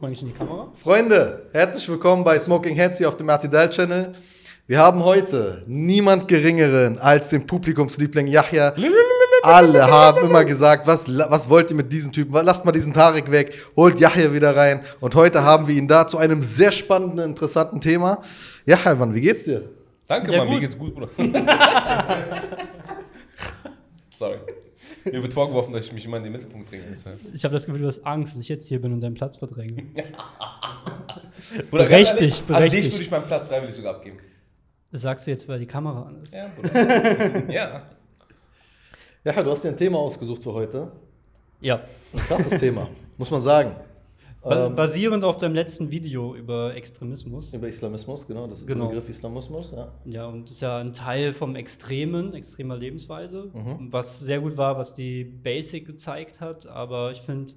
Guck mal nicht in die Kamera. Freunde, herzlich willkommen bei Smoking Heads hier auf dem RTL Channel. Wir haben heute niemand Geringeren als den Publikumsliebling Yahya. Alle haben immer gesagt, was, was wollt ihr mit diesem Typen? Lasst mal diesen Tarek weg, holt Yahya wieder rein. Und heute haben wir ihn da zu einem sehr spannenden, interessanten Thema. Yahya, Mann, wie geht's dir? Danke, Sehr Mann, mir gut. geht's gut, Bruder. Sorry. Mir wird vorgeworfen, dass ich mich immer in den Mittelpunkt bringe. deshalb. Ich habe das Gefühl, du hast Angst, dass ich jetzt hier bin und deinen Platz verdränge. Bruder, Berechtigt, ehrlich, An berechtigt. dich würde ich meinen Platz freiwillig sogar abgeben. Das sagst du jetzt, weil die Kamera an ist. Ja, Bruder. ja. Yahya, du hast dir ein Thema ausgesucht für heute. Ja. Ein krasses Thema, muss man sagen. Ähm, basierend auf deinem letzten Video über Extremismus. über Islamismus, genau, das ist Genau. der Begriff Islamismus, ja. Ja, und das ist ja ein Teil vom Extremen, extremer Lebensweise, was sehr gut war, was die Basic gezeigt hat. Aber ich finde,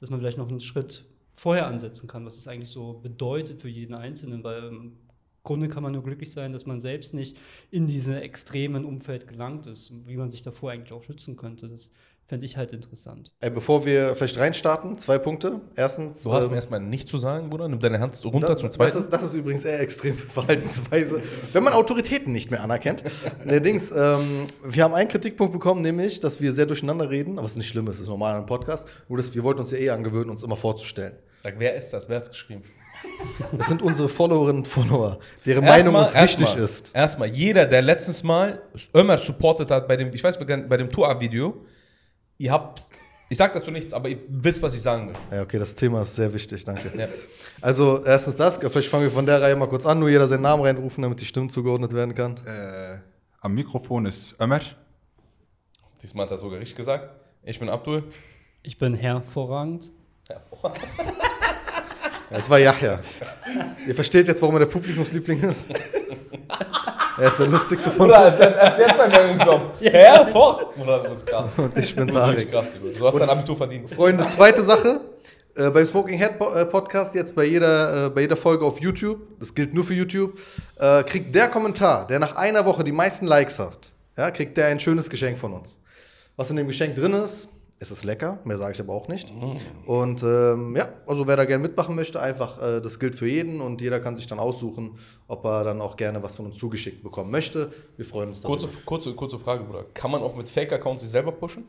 dass man vielleicht noch einen Schritt vorher ansetzen kann, was es eigentlich so bedeutet für jeden Einzelnen, weil im Grunde kann man nur glücklich sein, dass man selbst nicht in diesen extremen Umfeld gelangt ist, wie man sich davor eigentlich auch schützen könnte. Das fände ich halt interessant. Ey, bevor wir vielleicht reinstarten, zwei Punkte. Erstens, Du hast ähm, mir erstmal nichts zu sagen, Bruder. Nimm deine Hand runter Das, zum das, zweiten. ist, das ist übrigens eher extreme Verhaltensweise, wenn man Autoritäten nicht mehr anerkennt. Allerdings, ähm, wir haben einen Kritikpunkt bekommen, nämlich, dass wir sehr durcheinander reden, aber es ist nicht schlimm, es ist normal im Podcast. Nur, dass wir wollten uns ja eh angewöhnen, uns immer vorzustellen. Sag, wer ist das? Wer hat's geschrieben? Das sind unsere Followerinnen und Follower, deren Meinung uns wichtig erstmal, ist. Erstmal, jeder, der letztens mal Ömer supportet hat bei dem, ich weiß, bei dem Tour-Video, ihr habt, ich sag dazu nichts, aber ihr wisst, was ich sagen will. Ja, okay, das Thema ist sehr wichtig, danke. Ja. Also, erstens das, vielleicht fangen wir von der Reihe mal kurz an, nur jeder seinen Namen reinrufen, damit die Stimmen zugeordnet werden kann. Äh, am Mikrofon ist Ömer. Diesmal hat er sogar richtig gesagt. Ich bin Abdul. Ich bin hervorragend. Ja. Es war Yahya. Ihr versteht jetzt, warum er der Publikumsliebling ist? Er ist der lustigste von Bruder, als als jetzt bei mir angekommen. Ja, fort. Bruder, du bist krass. und ich bin Bruder. Du hast dein Abitur verdient. Freunde, zweite Sache. Äh, beim Smoking Head äh, Podcast, jetzt bei jeder, äh, bei jeder Folge auf YouTube, das gilt nur für YouTube, äh, kriegt der Kommentar, der nach einer Woche die meisten Likes hat, ja, kriegt der ein schönes Geschenk von uns. Was in dem Geschenk drin ist, es ist lecker, mehr sage ich aber auch nicht. Und ähm, ja, also wer da gerne mitmachen möchte, einfach, äh, das gilt für jeden und jeder kann sich dann aussuchen, ob er dann auch gerne was von uns zugeschickt bekommen möchte. Wir freuen uns darüber. Kurze, kurze, kurze Frage, Bruder. Kann man auch mit Fake-Accounts sich selber pushen?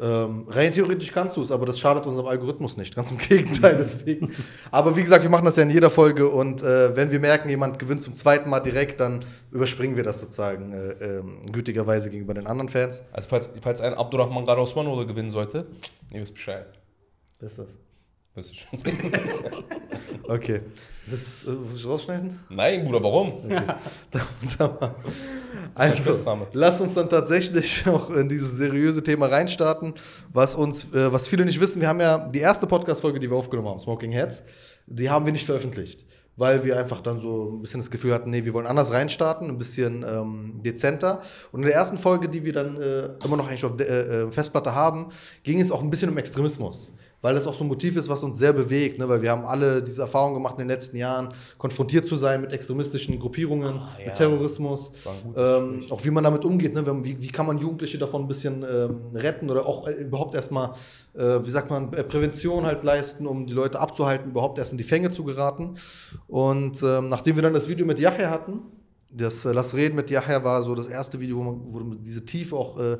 Ähm, rein theoretisch kannst du es, aber das schadet unserem Algorithmus nicht. Ganz im Gegenteil, deswegen. Aber wie gesagt, wir machen das ja in jeder Folge und äh, wenn wir merken, jemand gewinnt zum zweiten Mal direkt, dann überspringen wir das sozusagen äh, ähm, gütigerweise gegenüber den anderen Fans. Also, falls, falls ein Abdurrahman Garosman oder gewinnen sollte, ihr wisst Bescheid. Wer ist das? Wirst du schon sehen. Okay. Das, äh, muss ich rausschneiden? Nein, Bruder, warum? Also, Spitzname. lass uns dann tatsächlich auch in dieses seriöse Thema reinstarten, was uns, äh, was viele nicht wissen. Wir haben ja die erste Podcast-Folge, die wir aufgenommen haben, Smoking Heads, die haben wir nicht veröffentlicht, weil wir einfach dann so ein bisschen das Gefühl hatten, nee, wir wollen anders reinstarten, ein bisschen ähm, dezenter. Und in der ersten Folge, die wir dann äh, immer noch eigentlich auf der äh, äh, Festplatte haben, ging es auch ein bisschen um Extremismus. Weil das auch so ein Motiv ist, was uns sehr bewegt, ne? weil wir haben alle diese Erfahrung gemacht in den letzten Jahren, konfrontiert zu sein mit extremistischen Gruppierungen, Ah, ja. mit Terrorismus, ähm, auch wie man damit umgeht, ne? Wie, wie kann man Jugendliche davon ein bisschen ähm, retten oder auch äh, überhaupt erstmal, äh, wie sagt man, äh, Prävention halt leisten, um die Leute abzuhalten, überhaupt erst in die Fänge zu geraten. Und ähm, nachdem wir dann das Video mit Yahya hatten, das äh, Lass reden mit Yahya war so das erste Video, wo man, wo diese Tiefe auch äh,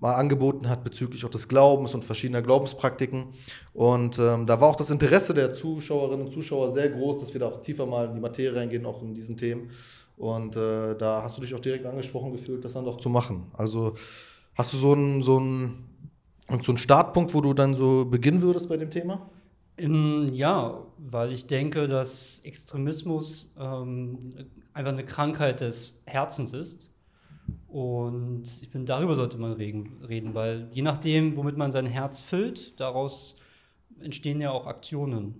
mal angeboten hat bezüglich auch des Glaubens und verschiedener Glaubenspraktiken. Und ähm, da war auch das Interesse der Zuschauerinnen und Zuschauer sehr groß, dass wir da auch tiefer mal in die Materie reingehen, auch in diesen Themen. Und äh, da hast du dich auch direkt angesprochen gefühlt, das dann doch zu machen. Also hast du so einen so so Startpunkt, wo du dann so beginnen würdest bei dem Thema? Ähm, Ja, weil ich denke, dass Extremismus ähm, einfach eine Krankheit des Herzens ist. Und ich finde, darüber sollte man reden, weil je nachdem, womit man sein Herz füllt, daraus entstehen ja auch Aktionen.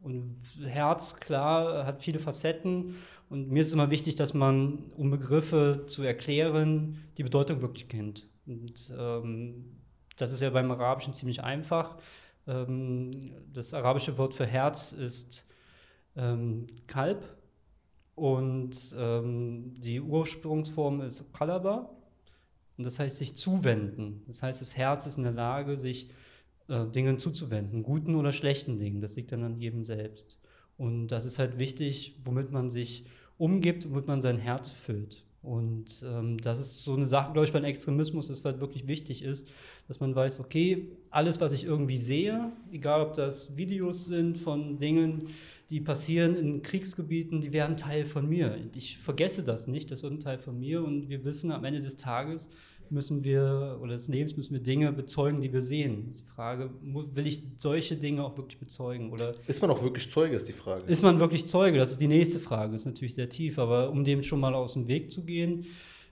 Und Herz, klar, hat viele Facetten. Und mir ist es immer wichtig, dass man, um Begriffe zu erklären, die Bedeutung wirklich kennt. Und ähm, das ist ja beim Arabischen ziemlich einfach. Ähm, das arabische Wort für Herz ist ähm, Kalb und ähm, die Ursprungsform ist Kalaba. Und das heißt sich zuwenden. Das heißt, das Herz ist in der Lage, sich äh, Dingen zuzuwenden, guten oder schlechten Dingen. Das liegt dann an jedem selbst. Und das ist halt wichtig, womit man sich umgibt, womit man sein Herz füllt. Und ähm, das ist so eine Sache, glaube ich, beim Extremismus, das halt wirklich wichtig ist, dass man weiß, okay, alles, was ich irgendwie sehe, egal ob das Videos sind von Dingen, die passieren in Kriegsgebieten, die werden Teil von mir. Ich vergesse das nicht, das wird ein Teil von mir und wir wissen, am Ende des Tages müssen wir, oder des Lebens müssen wir Dinge bezeugen, die wir sehen. Das ist die Frage, will ich solche Dinge auch wirklich bezeugen? Oder ist man auch wirklich Zeuge, ist die Frage. Ist man wirklich Zeuge? Das ist die nächste Frage, das ist natürlich sehr tief, aber um dem schon mal aus dem Weg zu gehen,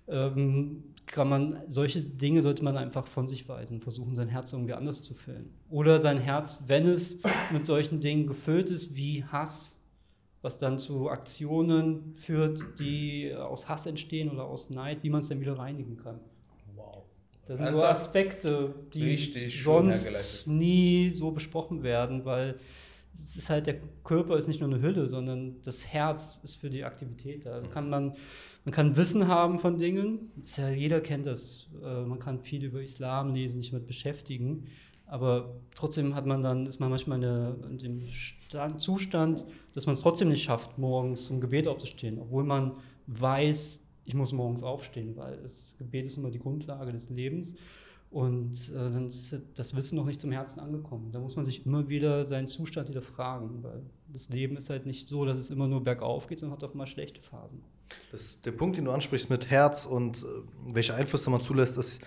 ähm, kann man, solche Dinge sollte man einfach von sich weisen, versuchen, sein Herz irgendwie anders zu füllen. Oder sein Herz, wenn es mit solchen Dingen gefüllt ist, wie Hass, was dann zu Aktionen führt, die aus Hass entstehen oder aus Neid, wie man es dann wieder reinigen kann. Das sind so Aspekte, die sonst nie so besprochen werden, weil es ist halt, der Körper ist nicht nur eine Hülle, sondern das Herz ist für die Aktivität da. Kann man, man kann Wissen haben von Dingen, ja, jeder kennt das, äh, man kann viel über Islam lesen, sich damit beschäftigen, aber trotzdem hat man dann, ist man manchmal in, dem Stand, Zustand, dass man es trotzdem nicht schafft, morgens zum Gebet aufzustehen, obwohl man weiß, ich muss morgens aufstehen, weil das Gebet ist immer die Grundlage des Lebens. Und äh, dann ist das Wissen noch nicht zum Herzen angekommen. Da muss man sich immer wieder seinen Zustand wieder fragen, weil das Leben ist halt nicht so, dass es immer nur bergauf geht, sondern hat auch mal schlechte Phasen. Das, der Punkt, den du ansprichst mit Herz und äh, welche Einflüsse man zulässt, ist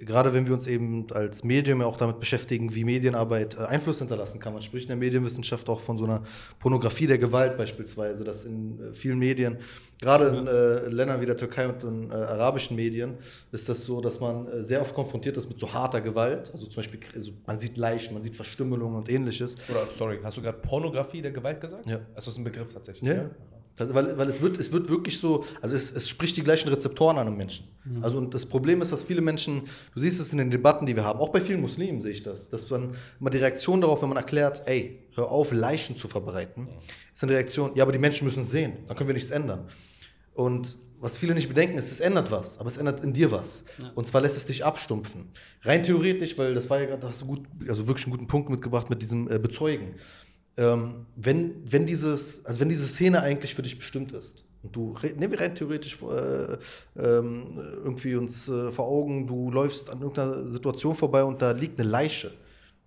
gerade wenn wir uns eben als Medium ja auch damit beschäftigen, wie Medienarbeit äh, Einfluss hinterlassen kann. Man spricht in der Medienwissenschaft auch von so einer Pornografie der Gewalt beispielsweise, dass in äh, vielen Medien, gerade in äh, Ländern wie der Türkei und in äh, arabischen Medien, ist das so, dass man äh, sehr oft konfrontiert ist mit so harter Gewalt. Also zum Beispiel, also man sieht Leichen, man sieht Verstümmelungen und ähnliches. Oder, sorry, hast du gerade Pornografie der Gewalt gesagt? Ja. Das ist ein Begriff tatsächlich. Ja. ja? Weil, weil es, wird, es wird wirklich so, also es, es spricht die gleichen Rezeptoren an einem Menschen. Mhm. Also und das Problem ist, dass viele Menschen, du siehst es in den Debatten, die wir haben, auch bei vielen Muslimen sehe ich das, dass dann immer die Reaktion darauf, wenn man erklärt, ey, hör auf, Leichen zu verbreiten, mhm. ist eine Reaktion, ja, aber die Menschen müssen es sehen, dann können wir nichts ändern. Und was viele nicht bedenken, ist, es ändert was, aber es ändert in dir was. Ja. Und zwar lässt es dich abstumpfen. Rein theoretisch, weil das war ja gerade, da hast du gut, also wirklich einen guten Punkt mitgebracht mit diesem äh, Bezeugen ähm, wenn, wenn, dieses, also wenn diese Szene eigentlich für dich bestimmt ist, und du, nehmen wir rein theoretisch äh, ähm, irgendwie uns äh, vor Augen, du läufst an irgendeiner Situation vorbei und da liegt eine Leiche.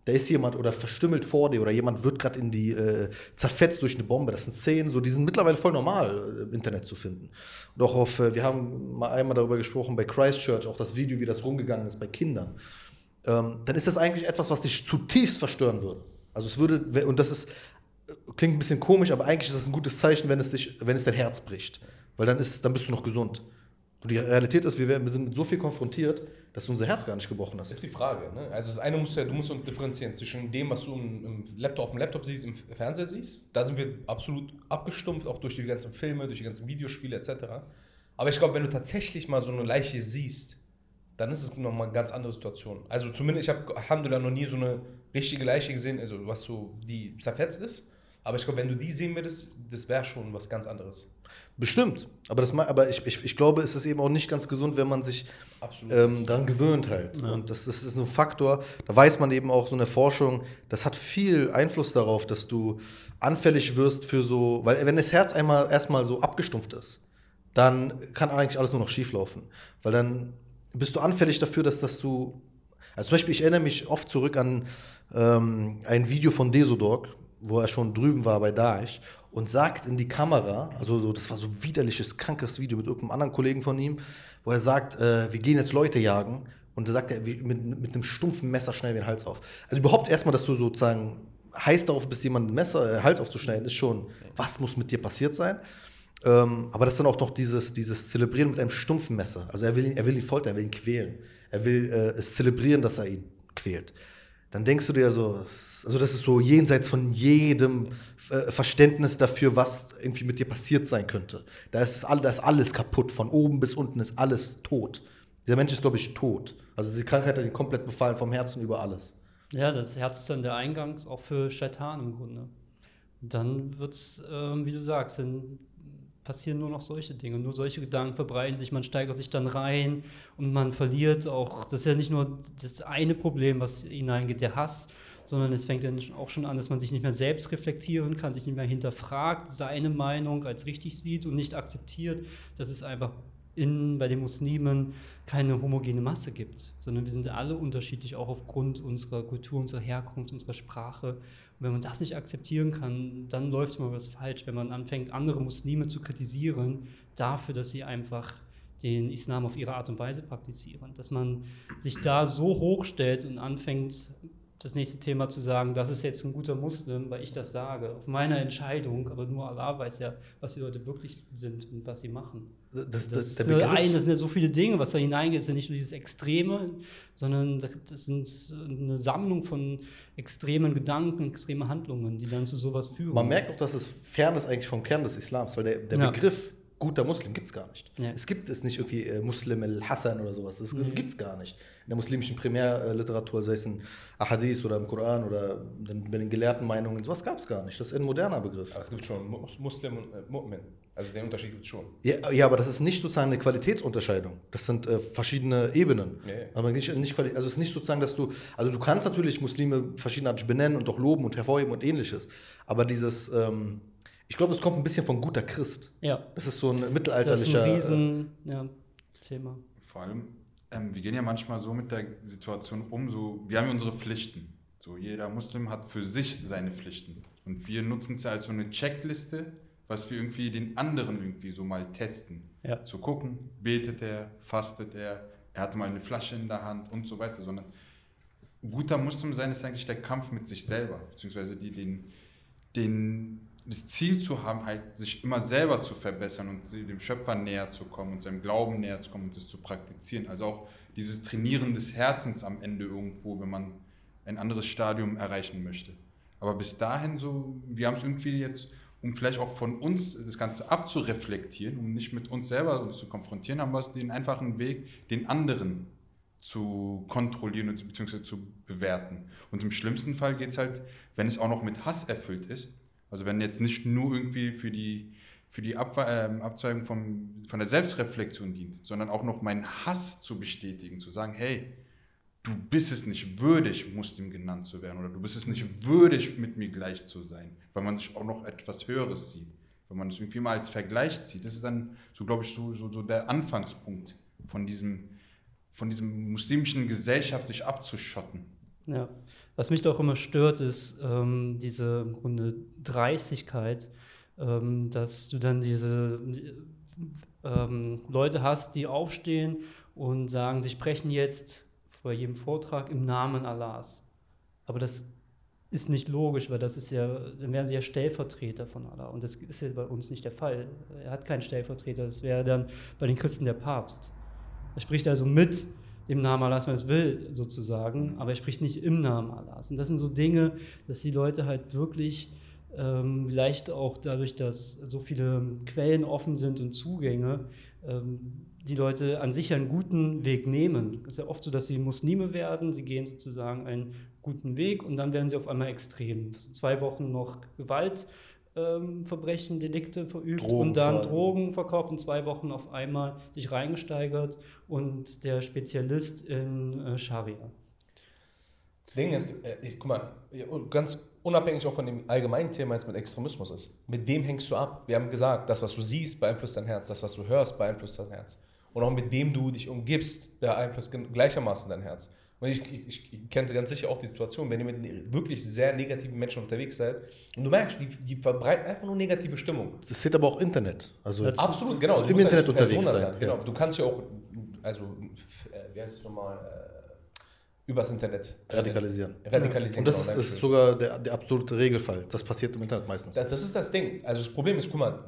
Da ist jemand oder verstümmelt vor dir oder jemand wird gerade in die äh, zerfetzt durch eine Bombe. Das sind Szenen, so die sind mittlerweile voll normal äh, im Internet zu finden. Und auch auf, äh, wir haben mal einmal darüber gesprochen bei Christchurch, auch das Video, wie das rumgegangen ist bei Kindern. Ähm, dann ist das eigentlich etwas, was dich zutiefst verstören würde. Also es würde, und das ist, klingt ein bisschen komisch, aber eigentlich ist das ein gutes Zeichen, wenn es, dich, wenn es dein Herz bricht. Weil dann, ist, dann bist du noch gesund. Und die Realität ist, wir, werden, wir sind mit so viel konfrontiert, dass unser Herz gar nicht gebrochen ist. Das ist die Frage. Ne? Also das eine musst du, ja, du musst differenzieren zwischen dem, was du im, Laptop, auf dem Laptop siehst, im Fernseher siehst. Da sind wir absolut abgestumpft, auch durch die ganzen Filme, durch die ganzen Videospiele etc. Aber ich glaube, wenn du tatsächlich mal so eine Leiche siehst, dann ist es nochmal eine ganz andere Situation. Also zumindest, ich habe Alhamdulillah noch nie so eine richtige Leiche gesehen, also was so, die zerfetzt ist. Aber ich glaube, wenn du die sehen würdest, das wäre schon was ganz anderes. Bestimmt. Aber, das, aber ich, ich, ich glaube, es ist eben auch nicht ganz gesund, wenn man sich ähm, daran gewöhnt halt. Ja. Und das, das ist ein Faktor, da weiß man eben auch so eine Forschung, das hat viel Einfluss darauf, dass du anfällig wirst für so, weil wenn das Herz einmal erstmal so abgestumpft ist, dann kann eigentlich alles nur noch schief laufen. Weil dann bist du anfällig dafür, dass, dass du. Also zum Beispiel, ich erinnere mich oft zurück an ähm, ein Video von Desodog, wo er schon drüben war bei Daesh und sagt in die Kamera, also so, das war so ein widerliches, krankes Video mit irgendeinem anderen Kollegen von ihm, wo er sagt, äh, wir gehen jetzt Leute jagen und da sagt er mit, mit einem stumpfen Messer schnell den Hals auf. Also überhaupt erstmal, dass du sozusagen heiß darauf bist, jemanden Messer, äh, Hals aufzuschneiden, ist schon, was muss mit dir passiert sein? Ähm, aber das ist dann auch noch dieses, dieses Zelebrieren mit einem stumpfen Messer. Also er will ihn, er will ihn foltern, er will ihn quälen. Er will äh, es zelebrieren, dass er ihn quält. Dann denkst du dir so, also das ist so jenseits von jedem äh, Verständnis dafür, was irgendwie mit dir passiert sein könnte. Da ist, all, da ist alles kaputt, von oben bis unten ist alles tot. Dieser Mensch ist, glaube ich, tot. Also die Krankheit hat ihn komplett befallen, vom Herzen über alles. Ja, das Herz ist dann der Eingang auch für Shaitan im Grunde. Und dann wird es, ähm, wie du sagst, dann passieren nur noch solche Dinge. Nur solche Gedanken verbreiten sich, man steigert sich dann rein und man verliert auch. Das ist ja nicht nur das eine Problem, was hineingeht, der Hass, sondern es fängt dann auch schon an, dass man sich nicht mehr selbst reflektieren kann, sich nicht mehr hinterfragt, seine Meinung als richtig sieht und nicht akzeptiert, dass es einfach in, bei den Muslimen keine homogene Masse gibt, sondern wir sind alle unterschiedlich, auch aufgrund unserer Kultur, unserer Herkunft, unserer Sprache. Und wenn man das nicht akzeptieren kann, dann läuft immer was falsch, wenn man anfängt, andere Muslime zu kritisieren dafür, dass sie einfach den Islam auf ihre Art und Weise praktizieren. Dass man sich da so hochstellt und anfängt, das nächste Thema zu sagen, das ist jetzt ein guter Muslim, weil ich das sage, auf meiner Entscheidung, aber nur Allah weiß ja, was die Leute wirklich sind und was sie machen. Das, Das, das, ist Begriff, ein, das sind ja so viele Dinge, was da hineingeht. Das ist ja nicht nur dieses Extreme, sondern das sind eine Sammlung von extremen Gedanken, extremen Handlungen, die dann zu sowas führen. man merkt auch, dass es fern ist eigentlich vom Kern des Islams, weil der, der Ja. Begriff guter Muslim gibt es gar nicht. Ja. Es gibt es nicht irgendwie äh, Muslim al-Hassan oder sowas. Das, das gibt es gar nicht. In der muslimischen Primärliteratur, sei es in Ahadith oder im Koran oder in, bei den gelehrten Meinungen, sowas gab es gar nicht. Das ist ein moderner Begriff. Aber es gibt schon Mus- Muslim und äh, Mu'min. Also den Unterschied gibt es schon. Ja, ja, aber das ist nicht sozusagen eine Qualitätsunterscheidung. Das sind äh, verschiedene Ebenen. Ja, ja. Aber nicht, nicht also es ist nicht sozusagen, dass du, also du kannst natürlich Muslime verschiedenartig benennen und auch loben und hervorheben und ähnliches. Aber dieses, ähm, ich glaube, das kommt ein bisschen von guter Christ. ja, Das ist so ein das ist mittelalterlicher. ein riesen ja, Thema. Vor allem, ähm, wir gehen ja manchmal so mit der Situation um, so, wir haben ja unsere Pflichten. So, jeder Muslim hat für sich seine Pflichten. Und wir nutzen es ja als so eine Checkliste, was wir irgendwie den anderen irgendwie so mal testen. Ja. Zu gucken, betet er, fastet er, er hatte mal eine Flasche in der Hand und so weiter, sondern guter Muslim sein ist eigentlich der Kampf mit sich selber, beziehungsweise die, den, den, das Ziel zu haben, halt sich immer selber zu verbessern und dem Schöpfer näher zu kommen und seinem Glauben näher zu kommen und das zu praktizieren. Also auch dieses Trainieren des Herzens am Ende irgendwo, wenn man ein anderes Stadium erreichen möchte. Aber bis dahin so, wir haben es irgendwie jetzt, um vielleicht auch von uns das Ganze abzureflektieren, um nicht mit uns selber uns zu konfrontieren, haben wir es den einfachen Weg, den anderen zu kontrollieren beziehungsweise zu bewerten. Und im schlimmsten Fall geht es halt, wenn es auch noch mit Hass erfüllt ist, also wenn jetzt nicht nur irgendwie für die, für die Ab ähm, Abzweigung vom, von der Selbstreflexion dient, sondern auch noch meinen Hass zu bestätigen, zu sagen, hey, du bist es nicht würdig, Muslim genannt zu werden oder du bist es nicht würdig, mit mir gleich zu sein, weil man sich auch noch etwas Höheres sieht. Wenn man es irgendwie mal als Vergleich zieht, das ist dann, so glaube ich, so, so, so der Anfangspunkt von diesem, von diesem muslimischen Gesellschaft sich abzuschotten. Ja. Was mich doch immer stört, ist ähm, diese im Grunde Dreistigkeit, ähm, dass du dann diese ähm, Leute hast, die aufstehen und sagen, sie sprechen jetzt vor jedem Vortrag im Namen Allahs. Aber das ist nicht logisch, weil das ist ja, dann wären sie ja Stellvertreter von Allah. Und das ist ja bei uns nicht der Fall. Er hat keinen Stellvertreter, das wäre dann bei den Christen der Papst. Er spricht also mit dem Namen Allahs, wenn es will, sozusagen, aber er spricht nicht im Namen Allahs. Und das sind so Dinge, dass die Leute halt wirklich ähm, vielleicht auch dadurch, dass so viele Quellen offen sind und Zugänge, ähm, die Leute an sich einen guten Weg nehmen. Es ist ja oft so, dass sie Muslime werden, sie gehen sozusagen einen guten Weg und dann werden sie auf einmal extrem. Zwei Wochen noch Gewalt. Ähm, Verbrechen, Delikte verübt Drogen und dann. Drogen verkauft und zwei Wochen auf einmal sich reingesteigert und der Spezialist in äh, Scharia. Das Ding ist, äh, ich, guck mal, ganz unabhängig auch von dem allgemeinen Thema jetzt mit Extremismus ist, mit wem hängst du ab? Wir haben gesagt, das, was du siehst, beeinflusst dein Herz, das, was du hörst, beeinflusst dein Herz. Und auch mit wem du dich umgibst, beeinflusst gleichermaßen dein Herz. Und ich, ich, ich kenne ganz sicher auch die Situation, wenn ihr mit ne- wirklich sehr negativen Menschen unterwegs seid und du merkst, die, die verbreiten einfach nur negative Stimmung. Das ist aber auch Internet. Also Das- Absolut, genau. Also im ja Internet Persona unterwegs sein, Genau. ja. Du kannst ja auch, also, äh, wie heißt es nochmal, äh, übers Internet äh, radikalisieren. Radikalisieren. Und das genau, ist, das ist sogar der, der absolute Regelfall. Das passiert im Internet meistens. Das, das ist das Ding. Also das Problem ist, guck mal,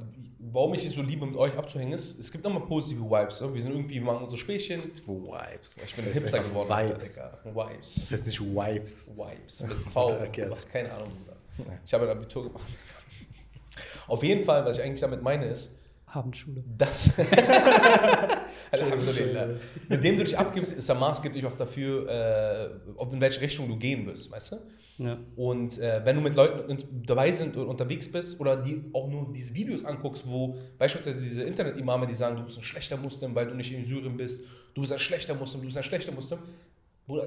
warum ich es so liebe, mit euch abzuhängen, ist, es gibt immer positive Vibes. Ne? Wir sind irgendwie, wir machen unsere Späßchen. Vibes. Ich bin das ein heißt Hipster geworden. Vibes. Alter. Vibes. Das heißt nicht Wives. Vibes. Mit V. Was, keine Ahnung. Bruder. Ich habe ein Abitur gemacht. Auf jeden Fall, was ich eigentlich damit meine, ist, Abendschule. Das. Alhamdulillah. Mit dem du dich abgibst, ist er maßgeblich auch dafür, äh, ob in welche Richtung du gehen wirst, weißt du? Ja. Und äh, wenn du mit Leuten dabei sind und unterwegs bist oder die auch nur diese Videos anguckst, wo beispielsweise diese Internet-Imame, die sagen, du bist ein schlechter Muslim, weil du nicht in Syrien bist, du bist ein schlechter Muslim, du bist ein schlechter Muslim.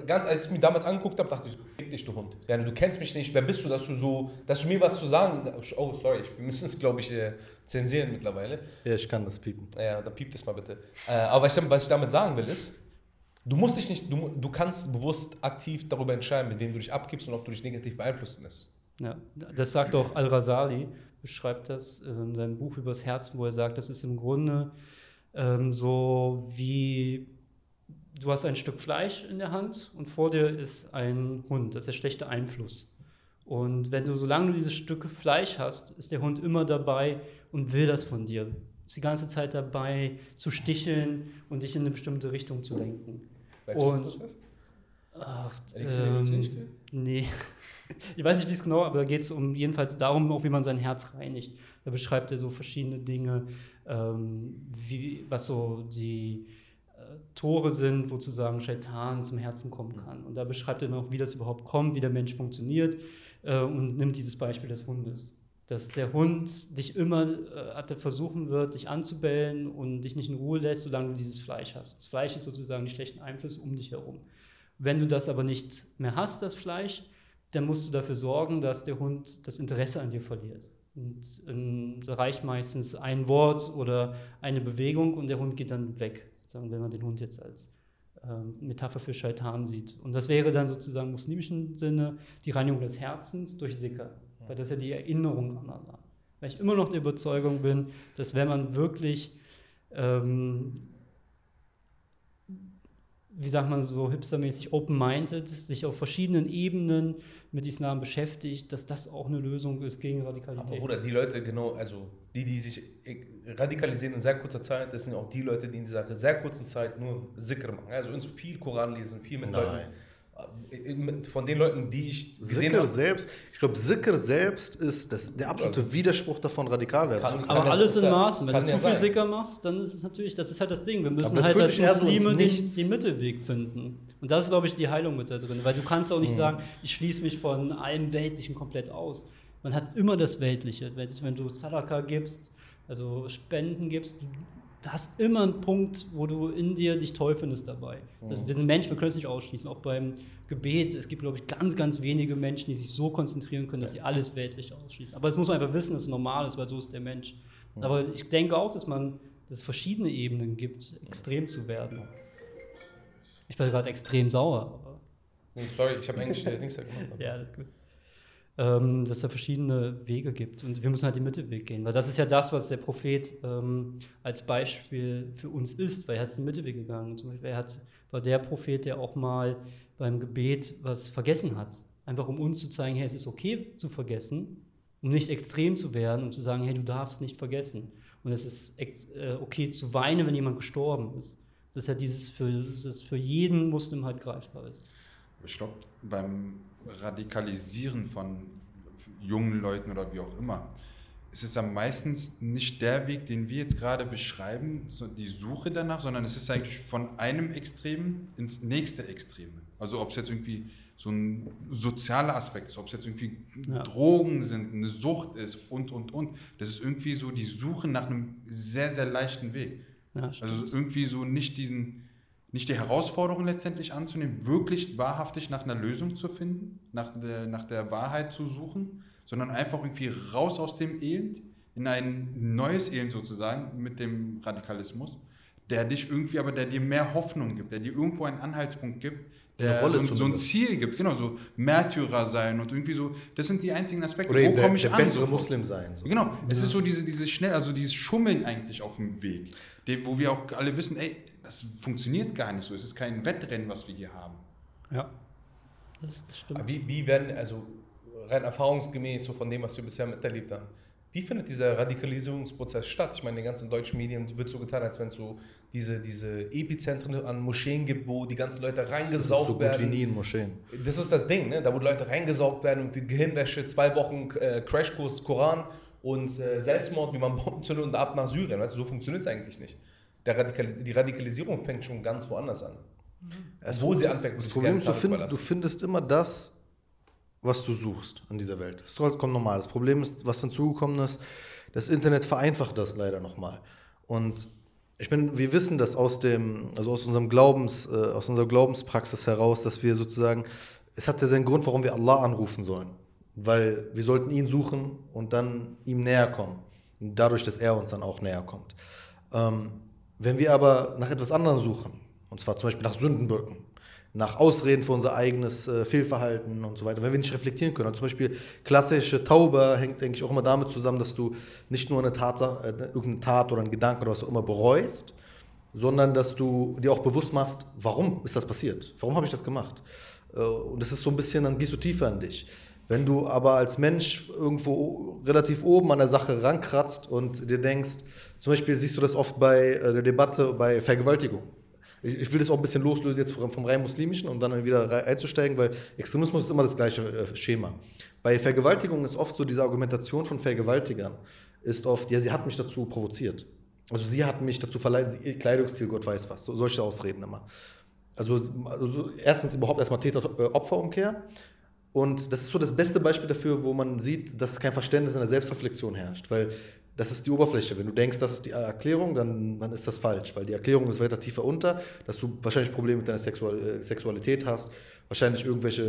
Ganz als ich mir damals angeguckt habe, dachte ich, fick dich, du Hund. Ja, du kennst mich nicht, wer bist du, dass du so, dass du mir was zu sagen. Oh, sorry, wir müssen es, glaube ich, äh, zensieren mittlerweile. Ja, ich kann das piepen. Ja, dann piept es mal bitte. Äh, aber was ich, was ich damit sagen will, ist, du musst dich nicht, du, du kannst bewusst aktiv darüber entscheiden, mit wem du dich abgibst und ob du dich negativ beeinflussen lässt. Ja, das sagt auch Al-Rasali, beschreibt das in seinem Buch übers Herz, wo er sagt, das ist im Grunde ähm, so wie du hast ein Stück Fleisch in der Hand und vor dir ist ein Hund, das ist der schlechte Einfluss. Und wenn du, solange du dieses Stück Fleisch hast, ist der Hund immer dabei und will das von dir. Ist die ganze Zeit dabei zu sticheln und dich in eine bestimmte Richtung zu lenken. Du, Und-? Ach, ähm, nee. Ich weiß nicht, wie es genau, aber da geht es um jedenfalls darum, auch wie man sein Herz reinigt. Da beschreibt er so verschiedene Dinge, ähm, wie, was so die äh, Tore sind, wo sozusagen Shaitan zum Herzen kommen kann. Und da beschreibt er noch, wie das überhaupt kommt, wie der Mensch funktioniert äh, und nimmt dieses Beispiel des Hundes. Dass der Hund dich immer äh, versuchen wird, dich anzubellen und dich nicht in Ruhe lässt, solange du dieses Fleisch hast. Das Fleisch ist sozusagen die schlechten Einflüsse um dich herum. Wenn du das aber nicht mehr hast, das Fleisch, dann musst du dafür sorgen, dass der Hund das Interesse an dir verliert. Und ähm, da reicht meistens ein Wort oder eine Bewegung und der Hund geht dann weg, sozusagen, wenn man den Hund jetzt als ähm, Metapher für Shaitan sieht. Und das wäre dann sozusagen im muslimischen Sinne die Reinigung des Herzens durch Sikr, weil das ist ja die Erinnerung an Allah. Weil ich immer noch der Überzeugung bin, dass wenn man wirklich ähm, wie sagt man so hipstermäßig, open-minded, sich auf verschiedenen Ebenen mit Islam beschäftigt, dass das auch eine Lösung ist gegen Aber Radikalität. Bruder, die Leute, genau, also die, die sich radikalisieren in sehr kurzer Zeit, das sind auch die Leute, die in dieser sehr kurzen Zeit nur Sikr machen. Also uns viel Koran lesen, viel mit Nein. Leuten. Von den Leuten, die ich gesehen Sikr habe. selbst, ich glaube, Sikr selbst ist das, der absolute Widerspruch davon, radikal werden Kann- zu können. Aber alles in Maßen. Wenn kann du zu viel sein. Sicker machst, dann ist es natürlich, das ist halt das Ding. Wir müssen halt als Muslime den, Nichts. den Mittelweg finden. Und das ist, glaube ich, die Heilung mit da drin. Weil du kannst auch nicht Mhm. sagen, ich schließe mich von allem Weltlichen komplett aus. Man hat immer das Weltliche. Wenn wenn du Sadaka gibst, also Spenden gibst, du hast immer einen Punkt, wo du in dir dich toll findest dabei. Das, Mhm. wir sind Menschen, wir können es nicht ausschließen. Auch beim Gebet, es gibt, glaube ich, ganz, ganz wenige Menschen, die sich so konzentrieren können, dass sie alles Weltliche ausschließen. Aber das muss man einfach wissen, dass es normal ist, weil so ist der Mensch. Aber ich denke auch, dass man, dass es verschiedene Ebenen gibt, extrem zu werden. Ich bin gerade extrem sauer. Nee, Sorry, ich habe eigentlich nichts gemacht. aber- ja, das ist gut. Ähm, dass da verschiedene Wege gibt. Und wir müssen halt den Mittelweg gehen. Weil das ist ja das, was der Prophet ähm, als Beispiel für uns ist, weil er hat den Mittelweg gegangen. Zum Beispiel, er hat, war der Prophet, der auch mal beim Gebet was vergessen hat. Einfach um uns zu zeigen, hey, es ist okay zu vergessen, um nicht extrem zu werden, um zu sagen, hey, du darfst nicht vergessen. Und es ist äh, okay zu weinen, wenn jemand gestorben ist. Das ist ja dieses, für, das für jeden Muslim halt greifbar ist. Ich glaube, beim Radikalisieren von jungen Leuten oder wie auch immer, ist es ja meistens nicht der Weg, den wir jetzt gerade beschreiben, so die Suche danach, sondern es ist eigentlich von einem Extrem ins nächste Extreme. Also ob es jetzt irgendwie so ein sozialer Aspekt ist, ob es jetzt irgendwie Ja. Drogen sind, eine Sucht ist und, und, und. Das ist irgendwie so die Suche nach einem sehr, sehr leichten Weg. Ja. Also irgendwie so nicht diesen, nicht die Herausforderung letztendlich anzunehmen, wirklich wahrhaftig nach einer Lösung zu finden, nach der, nach der Wahrheit zu suchen, sondern einfach irgendwie raus aus dem Elend in ein neues Elend sozusagen mit dem Radikalismus, der dich irgendwie, aber der dir mehr Hoffnung gibt, der dir irgendwo einen Anhaltspunkt gibt, der so, ein- so ein. Ziel gibt, genau, so Märtyrer sein und irgendwie so, das sind die einzigen Aspekte, Oder eben der, komme ich der an bessere? Muslim sein. So. Genau, es ist so diese, diese schnell, also dieses Schummeln eigentlich auf dem Weg, wo wir auch alle wissen, ey, das funktioniert gar nicht so. Es ist kein Wettrennen, was wir hier haben. Ja, das, das stimmt. Aber wie, wie werden, also rein erfahrungsgemäß, so von dem, was wir bisher miterlebt haben, wie findet dieser Radikalisierungsprozess statt? Ich meine, in den ganzen deutschen Medien wird so getan, als wenn es so diese, diese Epizentren an Moscheen gibt, wo die ganzen Leute Das ist reingesaugt so gut werden. wie nie in Moscheen. Das ist das Ding, ne? da wo Leute reingesaugt werden und wie Gehirnwäsche, zwei Wochen äh, Crashkurs Koran und äh, Selbstmord, wie man Bomben zündet und ab nach Syrien. Weißt du, so funktioniert es eigentlich nicht. Radikal die Radikalisierung fängt schon ganz woanders an. Das Wo sie anfängt, muss Das ich Problem ist, du, find, du findest immer das, was du suchst in dieser Welt. Das ist vollkommen normal. Das Problem ist, was hinzugekommen ist, das Internet vereinfacht das leider nochmal. Und ich bin, wir wissen das aus dem, also aus unserem Glaubens, äh, aus unserer Glaubenspraxis heraus, dass wir sozusagen, es hat ja seinen Grund, warum wir Allah anrufen sollen. Weil wir sollten ihn suchen und dann ihm näher kommen. Und dadurch, dass er uns dann auch näher kommt. Ähm, wenn wir aber nach etwas anderem suchen, und zwar zum Beispiel nach Sündenböcken, nach Ausreden für unser eigenes äh, Fehlverhalten und so weiter, wenn wir nicht reflektieren können. Also zum Beispiel klassische Tauber hängt, denke ich, auch immer damit zusammen, dass du nicht nur eine Tatsache, äh, irgendeine Tat oder einen Gedanken oder was auch immer bereust, sondern dass du dir auch bewusst machst, warum ist das passiert? Warum habe ich das gemacht? Äh, Und das ist so ein bisschen, dann gehst du tiefer in dich. Wenn du aber als Mensch irgendwo relativ oben an der Sache rankratzt und dir denkst, zum Beispiel siehst du das oft bei äh, der Debatte bei Vergewaltigung. Ich, ich will das auch ein bisschen loslösen jetzt vom, vom rein muslimischen, um dann wieder einzusteigen, weil Extremismus ist immer das gleiche äh, Schema. Bei Vergewaltigung ist oft so diese Argumentation von Vergewaltigern, ist oft, ja, sie hat mich dazu provoziert. Also sie hat mich dazu verleitet, ihr Kleidungsstil, Gott weiß was, so, solche Ausreden immer. Also, also erstens überhaupt erstmal Täter-Opfer-Umkehr. Und das ist so das beste Beispiel dafür, wo man sieht, dass kein Verständnis in der Selbstreflexion herrscht. Weil das ist die Oberfläche. Wenn du denkst, das ist die Erklärung, dann, dann ist das falsch. Weil die Erklärung ist weiter tiefer unter, dass du wahrscheinlich Probleme mit deiner Sexual äh, Sexualität hast, wahrscheinlich irgendwelche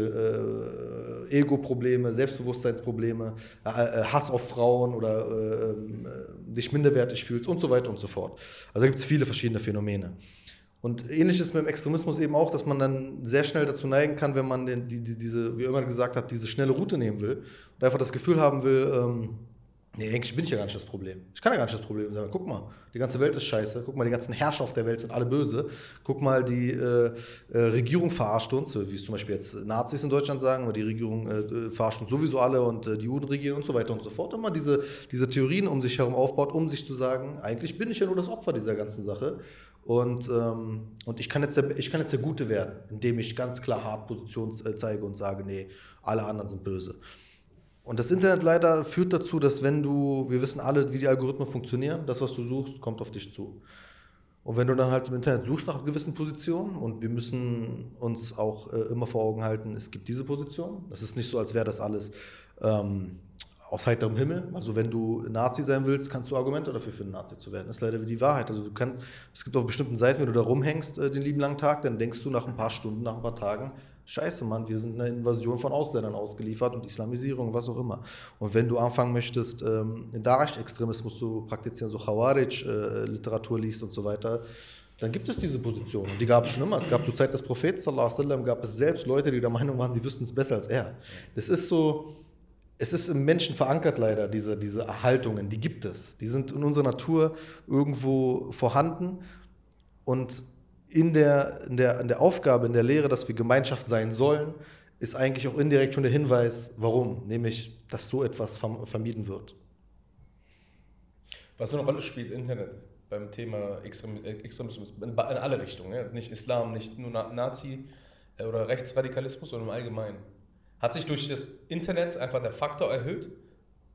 äh, Ego-Probleme, Selbstbewusstseinsprobleme, äh, äh, Hass auf Frauen oder äh, ähm, äh, dich minderwertig fühlst und so weiter und so fort. Also gibt es viele verschiedene Phänomene. Und ähnlich ist mit dem Extremismus eben auch, dass man dann sehr schnell dazu neigen kann, wenn man den, die, die, diese, wie immer gesagt hat, diese schnelle Route nehmen will und einfach das Gefühl haben will, ähm, nee, eigentlich bin ich ja gar nicht das Problem. Ich kann ja gar nicht das Problem sein. Guck mal, die ganze Welt ist scheiße. Guck mal, die ganzen Herrscher auf der Welt sind alle böse. Guck mal, die äh, äh, Regierung verarscht uns, wie es zum Beispiel jetzt Nazis in Deutschland sagen, aber die Regierung äh, verarscht uns sowieso alle und äh, die Juden regieren und so weiter und so fort. Immer diese, diese Theorien um sich herum aufbaut, um sich zu sagen, eigentlich bin ich ja nur das Opfer dieser ganzen Sache. Und, ähm, und ich, kann jetzt der, ich kann jetzt der Gute werden, indem ich ganz klar hart Position äh, zeige und sage, nee, alle anderen sind böse. Und das Internet leider führt dazu, dass wenn du, wir wissen alle, wie die Algorithmen funktionieren, das, was du suchst, kommt auf dich zu. Und wenn du dann halt im Internet suchst nach gewissen Positionen und wir müssen uns auch äh, immer vor Augen halten, es gibt diese Position. Das ist nicht so, als wäre das alles ähm, aus heiterem Himmel. Also wenn du Nazi sein willst, kannst du Argumente dafür finden, Nazi zu werden. Das ist leider wie die Wahrheit. Also du kannst, es gibt auf bestimmten Seiten, wenn du da rumhängst äh, den lieben langen Tag, dann denkst du nach ein paar Stunden, nach ein paar Tagen, Scheiße, Mann, wir sind einer Invasion von Ausländern ausgeliefert und Islamisierung, was auch immer. Und wenn du anfangen möchtest, ähm, Daesh-Extremismus zu praktizieren, so Khawarij-Literatur liest und so weiter, dann gibt es diese Position. Die gab es schon immer. Es gab zur Zeit des Propheten, sallallahu alaihi gab es selbst Leute, die der Meinung waren, sie wüssten es besser als er. Das ist so, es ist im Menschen verankert leider, diese, diese Haltungen, die gibt es. Die sind in unserer Natur irgendwo vorhanden und in der, in, der, in der Aufgabe, in der Lehre, dass wir Gemeinschaft sein sollen, ist eigentlich auch indirekt schon der Hinweis, warum, nämlich, dass so etwas verm- vermieden wird. Was für eine Rolle spielt Internet beim Thema Extrem- Extremismus in, alle Richtungen? Ja? Nicht Islam, nicht nur Na Nazi äh, oder Rechtsradikalismus, sondern im Allgemeinen. Hat sich durch das Internet einfach der Faktor erhöht?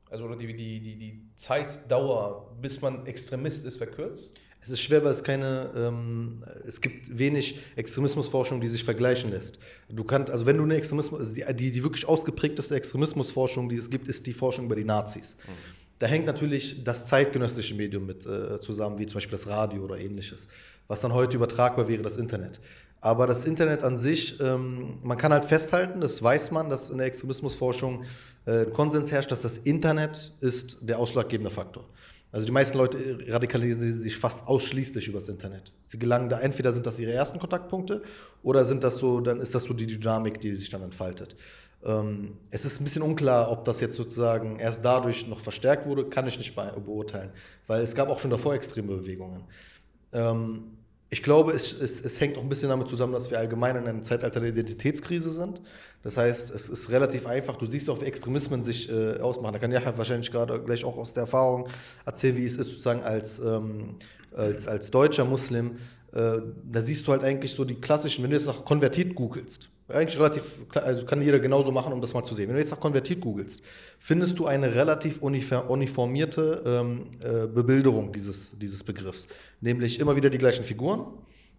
Also die, die, die, die Zeitdauer, bis man Extremist ist, verkürzt? Es ist schwer, weil es keine, ähm, es gibt wenig Extremismusforschung, die sich vergleichen lässt. Du kannst, also wenn du eine Extremismus, also die, die, die wirklich ausgeprägteste Extremismusforschung, die es gibt, ist die Forschung über die Nazis. Da hängt natürlich das zeitgenössische Medium mit äh, zusammen, wie zum Beispiel das Radio oder ähnliches, was dann heute übertragbar wäre, das Internet. Aber das Internet an sich, ähm, man kann halt festhalten, das weiß man, dass in der Extremismusforschung äh, Konsens herrscht, dass das Internet ist der ausschlaggebende Faktor. Also die meisten Leute radikalisieren sich fast ausschließlich übers Internet. Sie gelangen da, entweder sind das ihre ersten Kontaktpunkte oder sind das so, dann ist das so die Dynamik, die sich dann entfaltet. Ähm, es ist ein bisschen unklar, ob das jetzt sozusagen erst dadurch noch verstärkt wurde, kann ich nicht be beurteilen, weil es gab auch schon davor extreme Bewegungen. Ähm, ich glaube, es, es, es hängt auch ein bisschen damit zusammen, dass wir allgemein in einem Zeitalter der Identitätskrise sind. Das heißt, es ist relativ einfach. Du siehst auch, wie Extremismen sich äh, ausmachen. Da kann Yahya wahrscheinlich gerade gleich auch aus der Erfahrung erzählen, wie es ist, sozusagen als, ähm, als, als deutscher Muslim. Äh, da siehst du halt eigentlich so die klassischen, wenn du jetzt nach konvertiert googelst, eigentlich relativ, also kann jeder genauso machen, um das mal zu sehen. Wenn du jetzt nach konvertiert googelst, findest du eine relativ unifor- uniformierte ähm, äh, Bebilderung dieses, dieses Begriffs. Nämlich immer wieder die gleichen Figuren,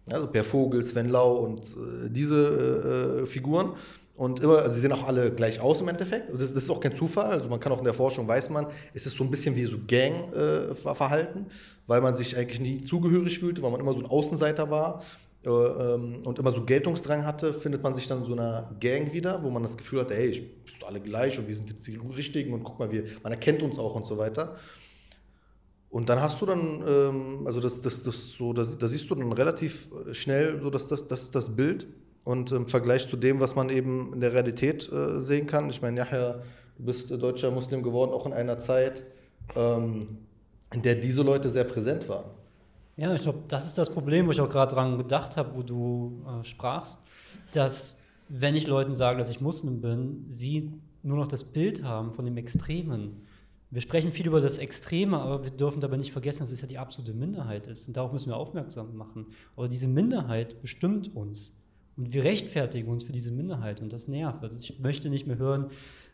also Per Vogel, Sven Lau und äh, diese äh, äh, Figuren. Und immer, also sie sehen auch alle gleich aus im Endeffekt. Das, das ist auch kein Zufall. Also man kann auch in der Forschung, weiß man, es ist so ein bisschen wie so Gang-Verhalten, weil man sich eigentlich nie zugehörig fühlte, weil man immer so ein Außenseiter war äh, und immer so Geltungsdrang hatte, findet man sich dann in so einer Gang wieder, wo man das Gefühl hat, ey, ich bist alle gleich und wir sind jetzt die Richtigen und guck mal, wir, man erkennt uns auch und so weiter. Und dann hast du dann, ähm, also das, das, das so, das, da siehst du dann relativ schnell so dass das, das, das Bild und im Vergleich zu dem, was man eben in der Realität äh, sehen kann. Ich meine, nachher, du bist äh, deutscher Muslim geworden, auch in einer Zeit, ähm, in der diese Leute sehr präsent waren. Ja, ich glaube, das ist das Problem, wo ich auch gerade dran gedacht habe, wo du äh, sprachst, dass wenn ich Leuten sage, dass ich Muslim bin, sie nur noch das Bild haben von dem Extremen. Wir sprechen viel über das Extreme, aber wir dürfen dabei nicht vergessen, dass es ja die absolute Minderheit ist. Und darauf müssen wir aufmerksam machen. Aber diese Minderheit bestimmt uns. Und wir rechtfertigen uns für diese Minderheit und das nervt. Also ich möchte nicht mehr hören,